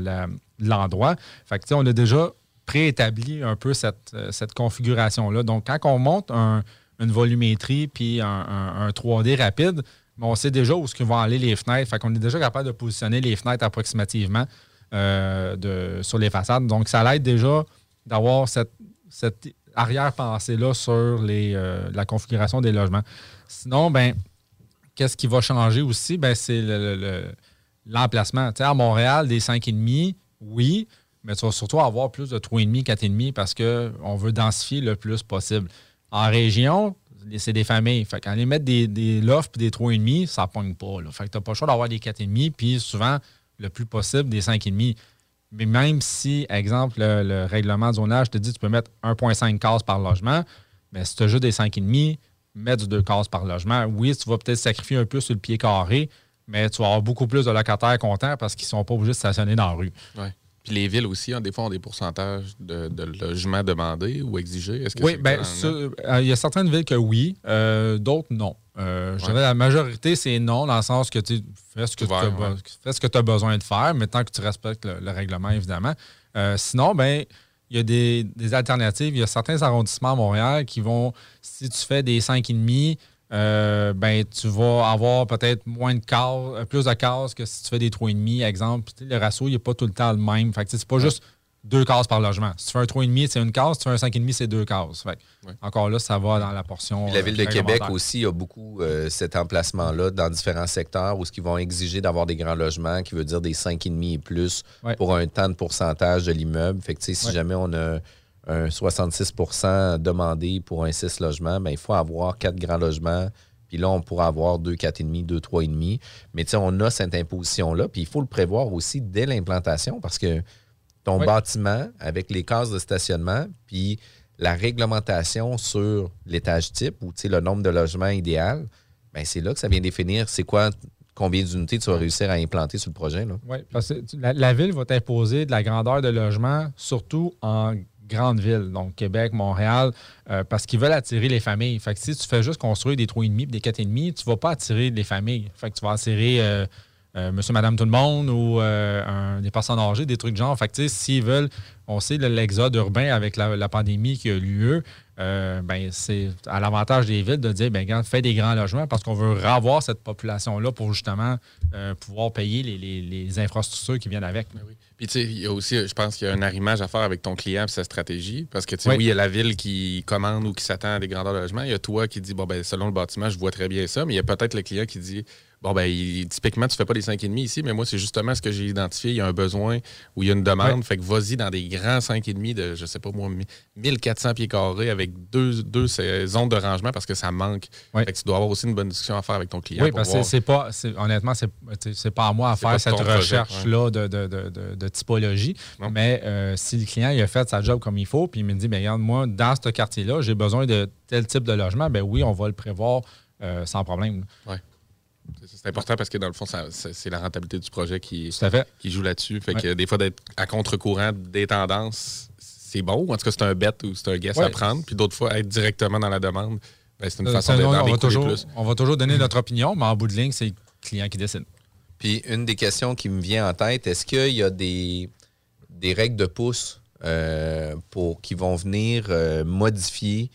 l'endroit. Fait que, on a déjà préétabli un peu cette, euh, cette configuration-là. Donc, quand on monte un- une volumétrie puis un, un- un 3D rapide, ben, on sait déjà où vont aller les fenêtres. Fait qu'on est déjà capable de positionner les fenêtres approximativement euh, de, sur les façades. Donc, ça l'aide déjà d'avoir cette, cette arrière-pensée-là sur les, euh, la configuration des logements. Sinon, ben, qu'est-ce qui va changer aussi? Ben, c'est le- le- le- l'emplacement. À Montréal, des 5,5, oui, mais tu vas surtout avoir plus de 3,5, 4,5 parce qu'on veut densifier le plus possible. En région, c'est des familles. Fait qu'en les mettre des, des lofts et des 3,5, ça ne pogne pas. Là. Fait que tu n'as pas le choix d'avoir des 4,5 puis souvent, le plus possible, des 5,5. Mais même si, exemple, le, le règlement de zonage te dit que tu peux mettre 1,5 cases par logement, mais si tu as juste des 5,5, mets du 2 cases par logement. Oui, tu vas peut-être sacrifier un peu sur le pied carré, mais tu vas avoir beaucoup plus de locataires contents parce qu'ils ne sont pas obligés de stationner dans la rue. Puis les villes aussi, hein, des fois, ont des pourcentages de, de logements demandés ou exigés? Est-ce que Oui, bien, euh, il y a certaines villes que oui, euh, d'autres non. Euh, je dirais la majorité, c'est non, dans le sens que tu fais ce que tu as, ouais. fais ce que tu as besoin de faire, mais tant que tu respectes le, le règlement, évidemment. Euh, sinon, ben il y a des, des alternatives. Il y a certains arrondissements à Montréal qui vont, si tu fais des 5,5, euh, ben, tu vas avoir peut-être moins de cases, euh, plus de cases que si tu fais des 3,5, exemple. Le ratio, il n'est pas tout le temps le même. Fait que, c'est pas juste deux cases par logement. Si tu fais un 3,5, c'est une case. Si tu fais un 5,5, c'est deux cases. Fait que, Ouais. Encore là, ça va dans la portion. Puis la euh, Ville de Québec aussi a beaucoup euh, cet emplacement-là dans différents secteurs où ce qu'ils vont exiger d'avoir des grands logements, qui veut dire des 5,5 et plus Ouais. pour un temps de pourcentage de l'immeuble. Fait que, tu sais, si jamais on a un 66% demandé pour un 6 logements, ben, il faut avoir quatre grands logements. Puis là, on pourra avoir deux 4,5, deux 3,5. Mais tu sais, on a cette imposition-là. Puis il faut le prévoir aussi dès l'implantation parce que ton bâtiment avec les cases de stationnement, puis la réglementation sur l'étage type ou tu sais, le nombre de logements idéal, ben c'est là que ça vient définir c'est quoi, combien d'unités tu vas réussir à implanter sur le projet. Là. Oui, parce que la, la ville va t'imposer de la grandeur de logement, surtout en grande ville, donc Québec, Montréal, euh, parce qu'ils veulent attirer les familles. Fait que si tu fais juste construire des 3,5 et des 4,5, tu ne vas pas attirer les familles. Fait que tu vas attirer euh, monsieur, madame, tout le monde ou euh, un- des personnes âgées, des trucs de genre. Fait que tu sais, s'ils veulent, on sait le- l'exode urbain avec la, la pandémie qui a eu lieu, euh, ben, c'est à l'avantage des villes de dire, ben, regarde, fais des grands logements parce qu'on veut revoir cette population-là pour justement euh, pouvoir payer les, les- les infrastructures qui viennent avec. Puis, tu sais, il y a aussi, je pense qu'il y a un arrimage à faire avec ton client et sa stratégie. Parce que, tu sais, Oui. oui, il y a la ville qui commande ou qui s'attend à des grandeurs de logement. Il y a toi qui dis, bon, ben, selon le bâtiment, je vois très bien ça. Mais il y a peut-être le client qui dit, bon, ben, il- typiquement, tu fais pas des 5,5 ici, mais moi, c'est justement ce que j'ai identifié. Il y a un besoin ou il y a une demande. Fait que vas-y dans des grands 5,5 de, je sais pas moi, 1400 pieds carrés avec deux, deux zones de rangement parce que ça manque. Fait que tu dois avoir aussi une bonne discussion à faire avec ton client. Oui, pour parce que c'est pas, honnêtement, c'est pas à moi à faire cette recherche-là de, de- de- de- de typologie. Non. Mais euh, si le client il a fait sa job comme il faut, puis il me dit, bien, regarde, moi, dans ce quartier-là, j'ai besoin de tel type de logement, ben oui, on va le prévoir euh, sans problème. C'est- C'est important parce que dans le fond, c'est la rentabilité du projet qui, joue là-dessus. Fait Ouais. que des fois, d'être à contre-courant des tendances, c'est bon. En tout cas, c'est un bet ou c'est un guess à prendre. Puis d'autres fois, être directement dans la demande, ben, c'est une Euh, façon c'est- d'être on, dans on les va toujours, plus. on va toujours donner notre opinion, mais en bout de ligne, c'est le client qui décide. Puis une des questions qui me vient en tête, est-ce qu'il y a des, des règles de pouce euh, pour qui vont venir euh, modifier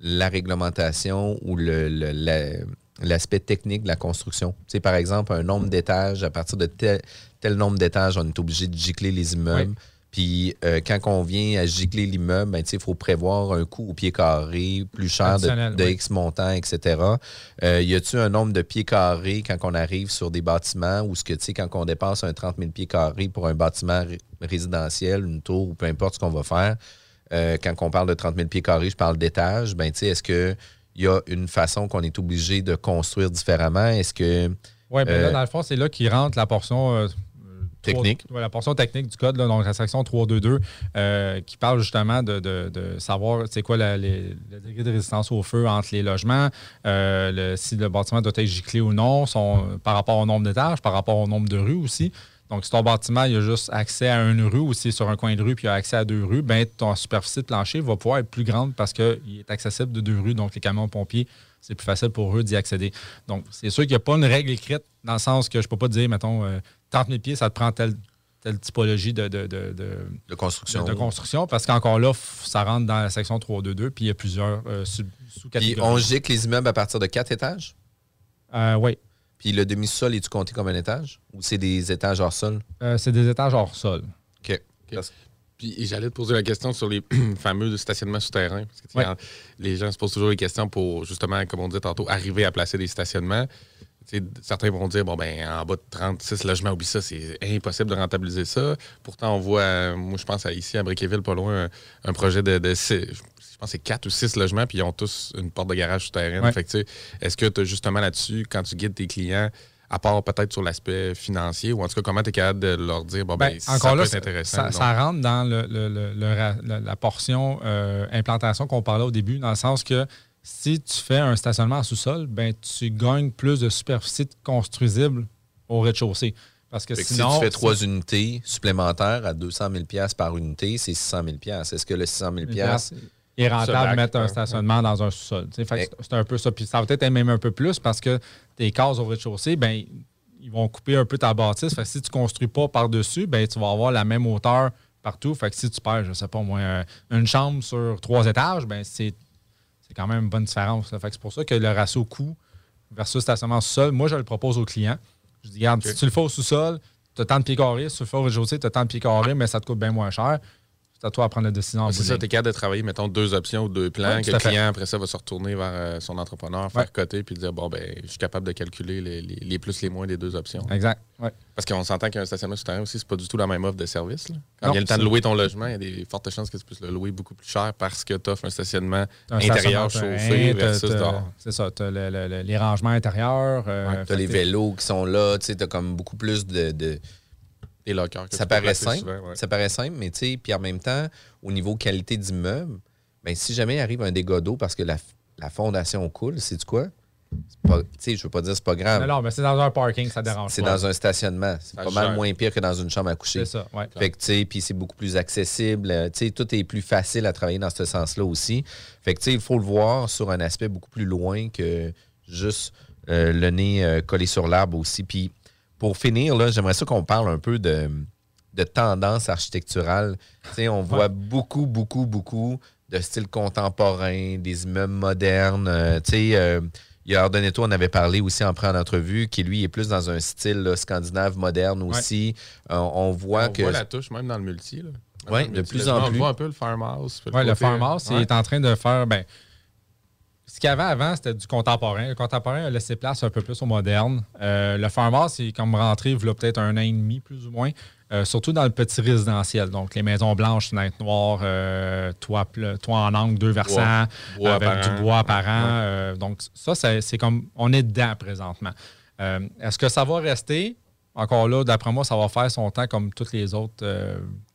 la réglementation ou le- le- la- l'aspect technique de la construction? Tu sais, par exemple, un nombre d'étages, à partir de tel, tel nombre d'étages, on est obligé de gicler les immeubles. Puis euh, quand on vient à gicler l'immeuble, ben, il faut prévoir un coût au pied carré plus cher de, de oui. X montant, etc. Euh, y a-tu un nombre de pieds carrés quand on arrive sur des bâtiments ou ce que tu sais, quand on dépasse un 30 000 pieds carrés pour un bâtiment ré- résidentiel, une tour ou peu importe ce qu'on va faire, euh, quand on parle de 30 000 pieds carrés, je parle d'étage, ben, tu sais, qu'il y a une façon qu'on est obligé de construire différemment? Est-ce que. Oui, bien Euh, là, dans le fond, c'est là qu'il rentre la portion. euh, Technique. la portion technique du code, là, donc la section 322, euh, qui parle justement de, de- de savoir c'est quoi la- les- le degré de résistance au feu entre les logements, euh, le- si le bâtiment doit être giclé ou non, son- par rapport au nombre d'étages, par rapport au nombre de rues aussi. Donc, si ton bâtiment il a juste accès à une rue ou si c'est sur un coin de rue puis il a accès à deux rues, ben ton superficie de plancher va pouvoir être plus grande parce qu'il est accessible de deux rues. Donc, les camions pompiers, c'est plus facile pour eux d'y accéder. Donc, c'est sûr qu'il n'y a pas une règle écrite dans le sens que je ne peux pas te dire, mettons, euh, 30 000 pieds, ça te prend telle, telle typologie de, de, de, de- construction. de construction parce qu'encore là, ça rentre dans la section 322 puis il y a plusieurs euh, sub- Puis sous-catégories. on gicle les immeubles à partir de quatre étages? Euh, oui. Puis le demi-sol, est-tu compté comme un étage? Ou c'est des étages hors sol? Euh, c'est des étages hors sol. OK. Puis j'allais te poser la question sur les *clears throat* fameux stationnements souterrains. Parce que, tu sais, Ouais. en- les gens se posent toujours les questions pour, justement, comme on disait tantôt, arriver à placer des stationnements. Tu certains vont dire, bon, ben, en bas de 36 logements, oublie ça, c'est impossible de rentabiliser ça. Pourtant, on voit, euh, moi, je pense à ici, à Briqueville, pas loin, un, un projet de, pense que c'est 4 ou 6 logements, puis ils ont tous une porte de garage souterraine. Ouais. Fait que, tu sais, est-ce que tu as justement là-dessus, quand tu guides tes clients, à part peut-être sur l'aspect financier, ou en tout cas, comment tu es capable de leur dire, bon, ben, Ben, ça encore peut là, être ça, intéressant. ça- ça rentre dans le- le- le- le ra- la, la portion euh, implantation qu'on parlait au début, dans le sens que si tu fais un stationnement en sous-sol, ben, tu gagnes plus de superficie construisible au rez-de-chaussée. Parce que Fait que sinon. si tu fais trois unités supplémentaires à 200 000 par unité, c'est 600 000 Est-ce que le 600 000 il est rentable de mettre un stationnement dans un sous-sol. C'est- un peu ça. Puis ça va peut-être même un peu plus parce que tes cases au rez-de-chaussée, ben, ils vont couper un peu ta bâtisse. Fait que si tu ne construis pas par-dessus, ben, tu vas avoir la même hauteur partout. Fait que si tu perds, je sais pas moi, un- une chambre sur trois étages, ben, c'est c'est quand même une bonne différence. là. Fait que c'est pour ça que le ratio coût versus stationnement sous-sol, moi, je le propose aux clients. Je dis, regarde, si tu le fais au sous-sol, tu as tant de pieds carrés. Si tu le fais au rez-de-chaussée, tu as tant de pieds carrés, mais ça te coûte bien moins cher. C'est à toi à prendre la décision. en C'est ça, tu es capable de travailler, mettons, deux options ou deux plans, Ouais, que le fait. client, après ça, va se retourner vers euh, son entrepreneur, faire Ouais. coter, puis dire, bon, ben, je suis capable de calculer les, les- les plus, les moins des deux options. Exact. Ouais. Parce qu'on s'entend qu'un stationnement souterrain aussi, c'est pas du tout la même offre de service. là. Quand Non, il y a le temps de louer ton logement, il y a des fortes chances que tu puisses le louer beaucoup plus cher parce que tu offres un stationnement un intérieur stationnement chauffé versus dehors. C'est ça, tu as les rangements intérieurs. euh, Tu as les vélos qui sont là, tu as comme beaucoup plus de. de- Ça paraît simple. souvent, ouais. Ça paraît simple, mais tu sais, puis en même temps, au niveau qualité d'immeuble, ben, si jamais arrive un dégât d'eau parce que la, la fondation coule, c'est du quoi? Pas- Tu sais, je veux pas dire c'est pas grave. Non, non, mais c'est dans un parking, ça dérange C'est dans un stationnement. C'est pas mal gère. moins pire que dans une chambre à coucher. C'est ça, ouais. Fait que, tu sais, puis c'est beaucoup plus accessible. euh, Tu sais, tout est plus facile à travailler dans ce sens-là aussi. Fait que, tu sais, il faut le voir sur un aspect beaucoup plus loin que juste euh, le nez euh, collé sur l'arbre aussi. Puis, pour finir, là, j'aimerais ça qu'on parle un peu de, de tendance architecturale. Tu sais, on voit beaucoup, beaucoup, beaucoup de style contemporain, des immeubles modernes. euh, tu sais, euh, il y a Ardenetto, on avait parlé aussi en pré-entrevue, qui lui est plus dans un style là, scandinave moderne aussi. Euh, on voit On que. voit la touche même dans le multi. Là. Ouais, Dans le de multi, plus en on plus. voit un peu le farmhouse. Oui, le farmhouse, il est en train de faire. Ben, ce qu'il y avait avant, c'était du contemporain. Le contemporain a laissé place un peu plus au moderne. Euh, le farmhouse, c'est comme rentré il y a peut-être un an et demi, plus ou moins, euh, surtout dans le petit résidentiel. Donc, les maisons blanches, fenêtres noires, euh, toit, en angle, deux versants, Bois avec du bois apparent. Ouais. Euh, donc, ça, c'est comme. On est dedans présentement. Est-ce que ça va rester? Encore là, d'après moi, ça va faire son temps comme toutes les autres.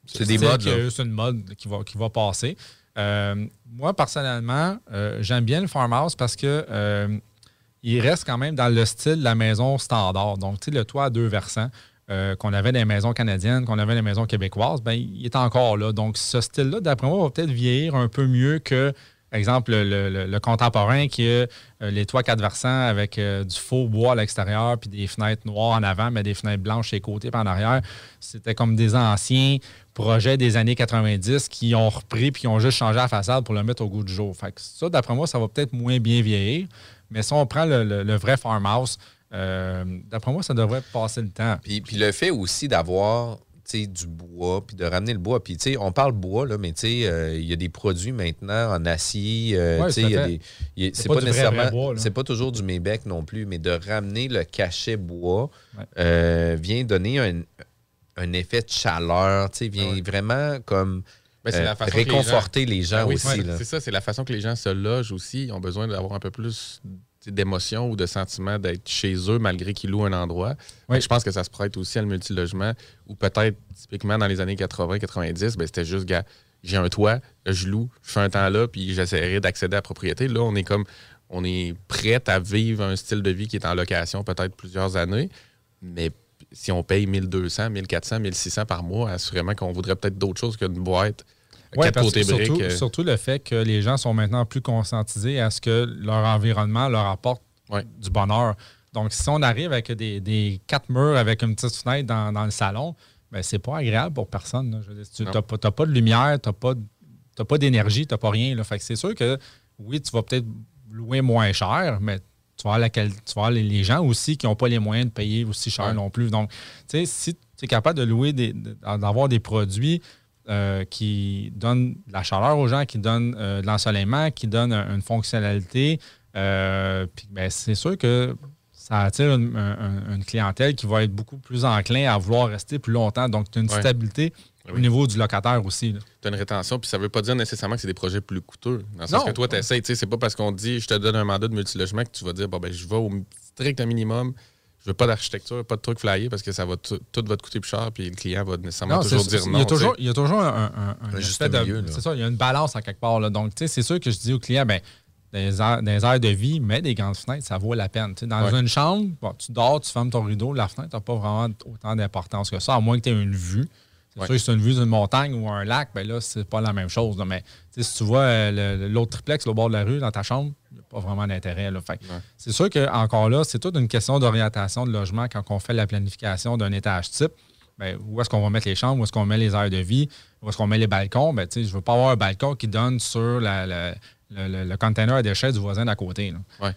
C'est des modes, C'est une mode qui va, qui va passer. Euh, moi, personnellement, euh, j'aime bien le farmhouse parce que euh, il reste quand même dans le style de la maison standard. Donc, tu sais, le toit à deux versants qu'on avait dans les maisons canadiennes, qu'on avait dans les maisons québécoises, ben, il est encore là. Donc, ce style-là, d'après moi, va peut-être vieillir un peu mieux que, par exemple, le, le- contemporain qui a euh, les toits quatre versants avec euh, du faux bois à l'extérieur puis des fenêtres noires en avant, mais des fenêtres blanches sur les côtés et en arrière. C'était comme des anciens projets des années 90 qui ont repris puis qui ont juste changé la façade pour le mettre au goût du jour. Fait que ça, d'après moi, ça va peut-être moins bien vieillir. Mais si on prend le, le- vrai farmhouse, euh, d'après moi, ça devrait passer le temps. Puis, puis le fait aussi d'avoir du bois, puis de ramener le bois. Puis, tu sais, on parle bois, là, mais tu sais, euh, il y a des produits maintenant en acier. euh, Ouais, C'est pas pas, du vrai, nécessairement. C'est pas toujours du Mébec non plus, mais de ramener le cachet bois Ouais. euh, vient donner un, un effet de chaleur, tu sais, vient vraiment comme Ben, euh, la façon que les réconforter les gens, Ben oui, aussi. c'est- ça, c'est la façon que les gens se logent aussi. Ils ont besoin d'avoir un peu plus d'émotion ou de sentiment d'être chez eux malgré qu'ils louent un endroit. Oui. Je pense que ça se prête aussi à le multilogement ou peut-être typiquement dans les années 80-90, ben, c'était juste, gars, j'ai un toit, je loue, je fais un temps là, puis j'essaierai d'accéder à la propriété. Là, on est comme, on est prêt à vivre un style de vie qui est en location peut-être plusieurs années, mais si on paye 1200, 1400, 1600 par mois, assurément qu'on voudrait peut-être d'autres choses qu'une boîte. Ouais, surtout, euh, surtout le fait que les gens sont maintenant plus conscientisés à ce que leur environnement leur apporte Ouais. du bonheur. Donc, si on arrive avec des, des quatre murs avec une petite fenêtre dans, dans le salon, ben, c'est pas agréable pour personne. là. Je veux dire, tu n'as pas, de lumière, tu n'as pas, pas d'énergie, tu n'as pas rien. Là. Fait que c'est sûr que oui, tu vas peut-être louer moins cher, mais tu vas avoir, tu vas avoir les, les gens aussi qui n'ont pas les moyens de payer aussi cher Ouais. non plus. Donc, tu sais, si tu es capable de louer, des- d'avoir des produits euh, qui donnent de la chaleur aux gens, qui donnent euh, de l'ensoleillement, qui donnent un- une fonctionnalité, euh, puis, ben, c'est sûr que ça attire une, un- une clientèle qui va être beaucoup plus enclin à vouloir rester plus longtemps. Donc, tu as une Ouais. stabilité au Oui. niveau du locataire aussi. tu as une rétention, puis ça veut pas dire nécessairement que c'est des projets plus coûteux. Dans le sens Non. que toi, tu essaies, c'est pas parce qu'on dit je te donne un mandat de multilogement que tu vas dire bon, ben, je vais au strict minimum, je veux pas d'architecture, pas de truc flyé parce que ça va tout, va te coûter plus cher, puis le client va nécessairement Non, toujours dire non. Il y a toujours, tu sais. il y a toujours un, un- un- un Un juste aspect de- milieu. C'est ça, il y a une balance à quelque part. là. Donc, tu sais, c'est sûr que je dis au client, ben, dans les aires, dans les aires de vie, mets des grandes fenêtres, ça vaut la peine. Dans Ouais. une chambre, bon, tu dors, tu fermes ton rideau, la fenêtre n'a pas vraiment autant d'importance que ça, à moins que tu aies une vue. C'est Ouais. sûr que c'est une vue d'une montagne ou un lac, ben là, c'est pas la même chose. Mais si tu vois euh, l'autre triplex au bord de la rue dans ta chambre, il n'y a pas vraiment d'intérêt. Ouais. C'est sûr qu'encore là, c'est toute une question d'orientation de logement quand on fait la planification d'un étage type. Ben, où est-ce qu'on va mettre les chambres, où est-ce qu'on met les aires de vie, où est-ce qu'on met les balcons? Ben, sais, je ne veux pas avoir un balcon qui donne sur la- la- le, le- le container à déchets du voisin d'à côté. là.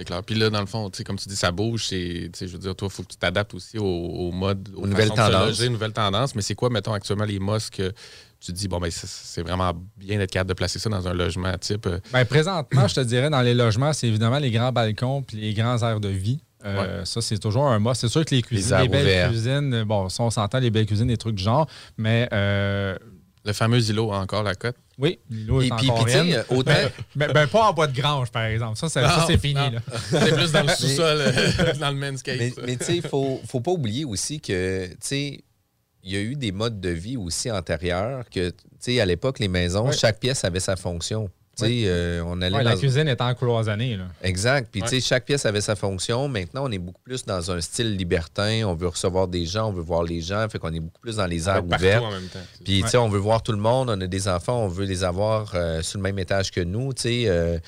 C'est clair. Puis là, dans le fond, comme tu dis, ça bouge. c'est- Je veux dire, toi, il faut que tu t'adaptes aussi au, au mode, aux, nouvelles tendances. nouvelles tendances. Mais c'est quoi, mettons, actuellement, les mosques que tu te dis, bon, ben, c'est- vraiment bien d'être capable de placer ça dans un logement type. euh, Ben, présentement, je te dirais, dans les logements, c'est évidemment les grands balcons puis les grands aires de vie. Euh, Ça, c'est toujours un must. C'est sûr que les cuisines, les, belles cuisines, bon, ça, on s'entend, les belles cuisines, des trucs du genre, mais euh, le fameux îlot encore la cote? Oui, l'îlot est Et puis, encore puis, tu in. sais, autant. Mais ben, pas en bois de grange, par exemple. Ça, c'est, ça, c'est fini. *laughs* C'est plus dans le sous-sol, euh, dans le manscape. Mais, mais tu sais, il faut, faut pas oublier aussi que, tu sais, il y a eu des modes de vie aussi antérieurs que, tu sais, à l'époque, les maisons, chaque pièce avait sa fonction. Euh, on allait Ouais, la cuisine est en cloisonnée. Là. Exact. Puis, Ouais. chaque pièce avait sa fonction. Maintenant, on est beaucoup plus dans un style libertin. On veut recevoir des gens, on veut voir les gens. Fait qu'on est beaucoup plus dans les aires Partout ouvertes. en même temps. Puis, on veut voir tout le monde. On a des enfants, on veut les avoir euh, sur le même étage que nous. Euh,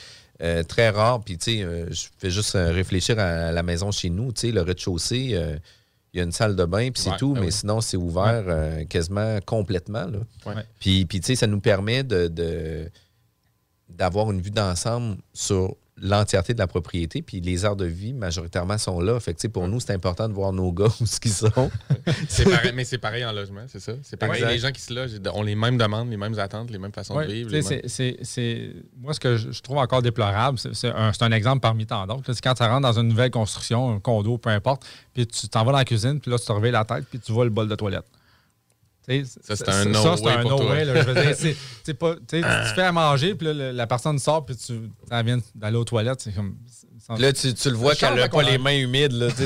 euh, très rare. Puis, tu sais, euh, je fais juste réfléchir à la maison chez nous. Le rez-de-chaussée, euh, il y a une salle de bain, puis c'est Ouais, tout. ben mais oui. sinon, c'est ouvert euh, quasiment complètement. Là. Ouais. Puis, puis, tu sais, ça nous permet de, de- d'avoir une vue d'ensemble sur l'entièreté de la propriété. Puis les heures de vie, majoritairement, sont là. Fait que, tu sais, pour nous, c'est important de voir nos gars *laughs* où ce qu'ils sont. *laughs* C'est pareil, mais c'est pareil en logement, c'est ça. C'est pareil. Exact. Les gens qui se logent ont les mêmes demandes, les mêmes attentes, les mêmes façons Ouais, de vivre. mêmes- c'est- c'est- c'est- Moi, ce que je, trouve encore déplorable, c'est un, c'est un exemple parmi tant d'autres. C'est quand tu rentres dans une nouvelle construction, un condo, peu importe, puis tu t'en vas dans la cuisine, puis là, tu te réveilles la tête, puis tu vois le bol de toilette. Ça, c'est un no ça, c'est way un pour no toi. way, là. Je veux dire, c'est- c'est pas- tu tu fais à manger, puis là, la personne sort, puis tu elle vient d'aller aux toilettes. C'est comme. Là, tu, tu le vois qu'elle n'a pas les mains humides. Là. *laughs*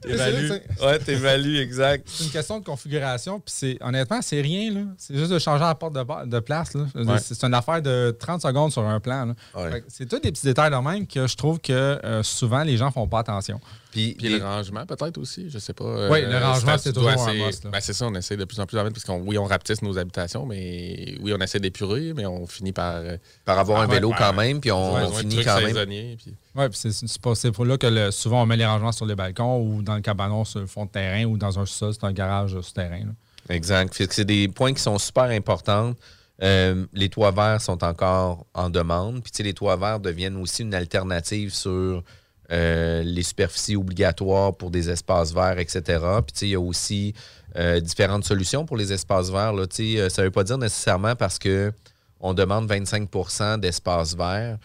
T'évalues. Ouais, t'évalues, exact. C'est une question de configuration, puis c'est honnêtement, c'est rien. là. C'est juste de changer la porte de, place. là. Ouais. C'est une affaire de 30 secondes sur un plan. Ouais. C'est tous des petits détails de même que je trouve que euh, souvent les gens font pas attention. Puis, le rangement, peut-être aussi, je sais pas. Oui, le rangement, c'est toujours un c'est- must, là. ben, c'est ça, on essaie de plus en plus en mettre, parce qu'on oui, on rapetisse nos habitations, mais oui, on essaie d'épurer, mais on finit par. euh, par avoir un Ah ouais, vélo ouais. quand même, puis on, ouais, on finit quand même. puis- Oui, puis c'est pour là que le- souvent on met les rangements sur les balcons ou dans le cabanon sur le fond de terrain ou dans un sol, c'est un garage euh, souterrain. là. Exact. C'est des points qui sont super importants. Euh, les toits verts sont encore en demande. Puis, tu sais, les toits verts deviennent aussi une alternative sur euh, les superficies obligatoires pour des espaces verts, etc. Puis, il y a aussi euh, différentes solutions pour les espaces verts. Là. Euh, ça ne veut pas dire nécessairement parce que on demande 25% d'espace vert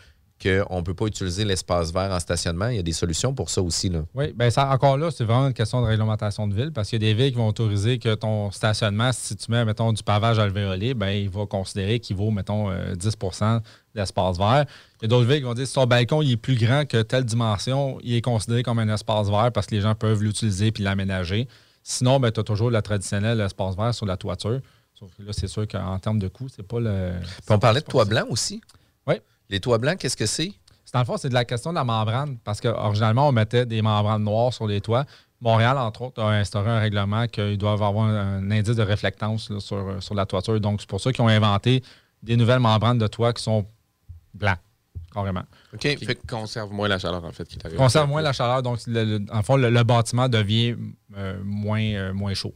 qu'on ne peut pas utiliser l'espace vert en stationnement. Il y a des solutions pour ça aussi. Là. Oui, bien ça, encore là, c'est vraiment une question de réglementation de ville parce qu'il y a des villes qui vont autoriser que ton stationnement, si tu mets, mettons, du pavage alvéolé, ben il va considérer qu'il vaut, mettons, euh, 10% d'espace vert. Il y a d'autres villes qui vont dire si ton balcon il est plus grand que telle dimension, il est considéré comme un espace vert parce que les gens peuvent l'utiliser puis l'aménager. Sinon, ben, tu as toujours le traditionnel espace vert sur la toiture. Sauf que là, c'est sûr qu'en termes de coût, c'est pas le. Puis on parlait de toits blancs aussi. Les toits blancs, qu'est-ce que c'est? C'est Dans le fond, c'est de la question de la membrane, parce qu'originalement, on mettait des membranes noires sur les toits. Montréal, entre autres, a instauré un règlement qu'ils doivent avoir un, un indice de réflectance là, sur, sur la toiture. Donc, c'est pour ça qu'ils ont inventé des nouvelles membranes de toit qui sont blancs, carrément. OK. qui Fait que- conserve moins la chaleur, en fait. Qui. Conserve moins la chaleur, donc, le- le- en fond, le, le bâtiment devient euh, moins, euh, moins chaud.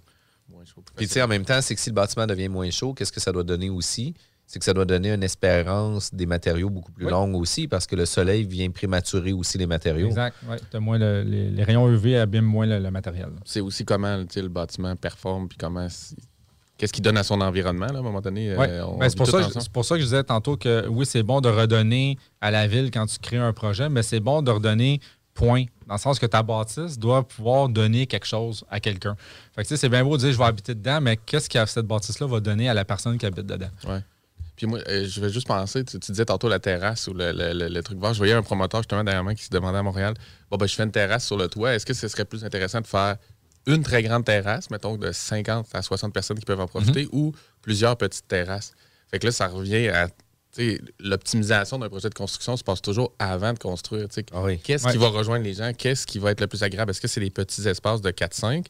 Moins chaud, Puis, tu sais, en même temps, c'est que si le bâtiment devient moins chaud, qu'est-ce que ça doit donner aussi? C'est que ça doit donner une espérance des matériaux beaucoup plus Oui. longue aussi, parce que le soleil vient prématurer aussi les matériaux. Exact. Ouais, t'as moins le- les, les rayons UV abîment moins le, le matériel. C'est aussi comment le bâtiment performe, puis comment. Qu'est-ce qu'il donne à son environnement, là, à un moment donné? Ouais. euh, Ben, c'est pour, ça, c'est pour ça que je disais tantôt que oui, c'est bon de redonner à la ville quand tu crées un projet, mais c'est bon de redonner point. Dans le sens que ta bâtisse doit pouvoir donner quelque chose à quelqu'un. Fait que tu sais, c'est bien beau de dire je vais habiter dedans, mais qu'est-ce que cette bâtisse-là va donner à la personne qui habite dedans? Puis moi, euh, je vais juste penser, tu, tu disais tantôt la terrasse ou le, le- le- le truc vert. Je voyais un promoteur justement derrière moi qui se demandait à Montréal Bon, ben, je fais une terrasse sur le toit. Est-ce que ce serait plus intéressant de faire une très grande terrasse, mettons de 50 à 60 personnes qui peuvent en profiter, ou plusieurs petites terrasses? Fait que là, ça revient à. L'optimisation d'un projet de construction se passe toujours avant de construire. Ah oui. Qu'est-ce Ouais. qui va rejoindre les gens? Qu'est-ce qui va être le plus agréable? Est-ce que c'est les petits espaces de 4-5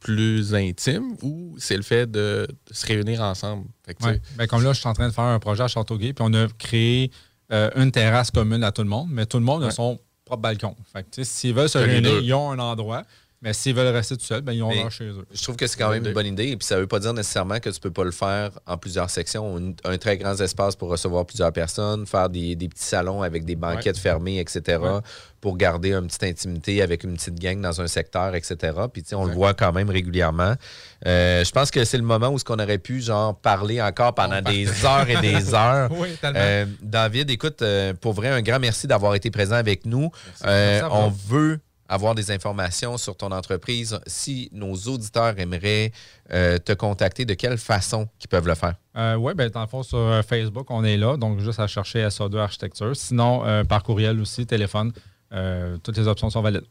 plus intimes ou c'est le fait de, de se réunir ensemble? Fait que, tu sais, Ouais. Ben, comme là, je suis en train de faire un projet à Châteauguay, puis on a créé euh, une terrasse commune à tout le monde, mais tout le monde a son propre balcon. Fait que, s'ils veulent se réunir, ils ont un endroit. Mais s'ils veulent rester tout seuls, ben, ils ont leur chez eux. Je trouve que c'est quand même une bonne idée. Et puis ça ne veut pas dire nécessairement que tu ne peux pas le faire en plusieurs sections. Un, un très grand espace pour recevoir plusieurs personnes, faire des, des petits salons avec des banquettes fermées, etc. Ouais. Pour garder une petite intimité avec une petite gang dans un secteur, etc. Puis tu sais, on le voit quand même régulièrement. Euh, je pense que c'est le moment où ce qu'on aurait pu genre parler encore pendant des heures et des heures. *laughs* Oui, tellement. Euh, David, écoute, euh, pour vrai, un grand merci d'avoir été présent avec nous. Euh, Merci on veut avoir des informations sur ton entreprise. Si nos auditeurs aimeraient euh, te contacter, de quelle façon qu'ils peuvent le faire? oui, ben, dans le fond, sur euh, Facebook, on est là. Donc, juste à chercher SO2 Architecture. Sinon, euh, par courriel aussi, téléphone. euh, toutes les options sont valides.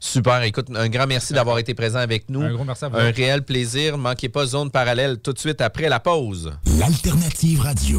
Super. Écoute, un grand merci d'avoir été présent avec nous. Un gros merci à vous. Un réel plaisir. Manquez pas Zone Parallèle tout de suite après la pause. L'alternative radio.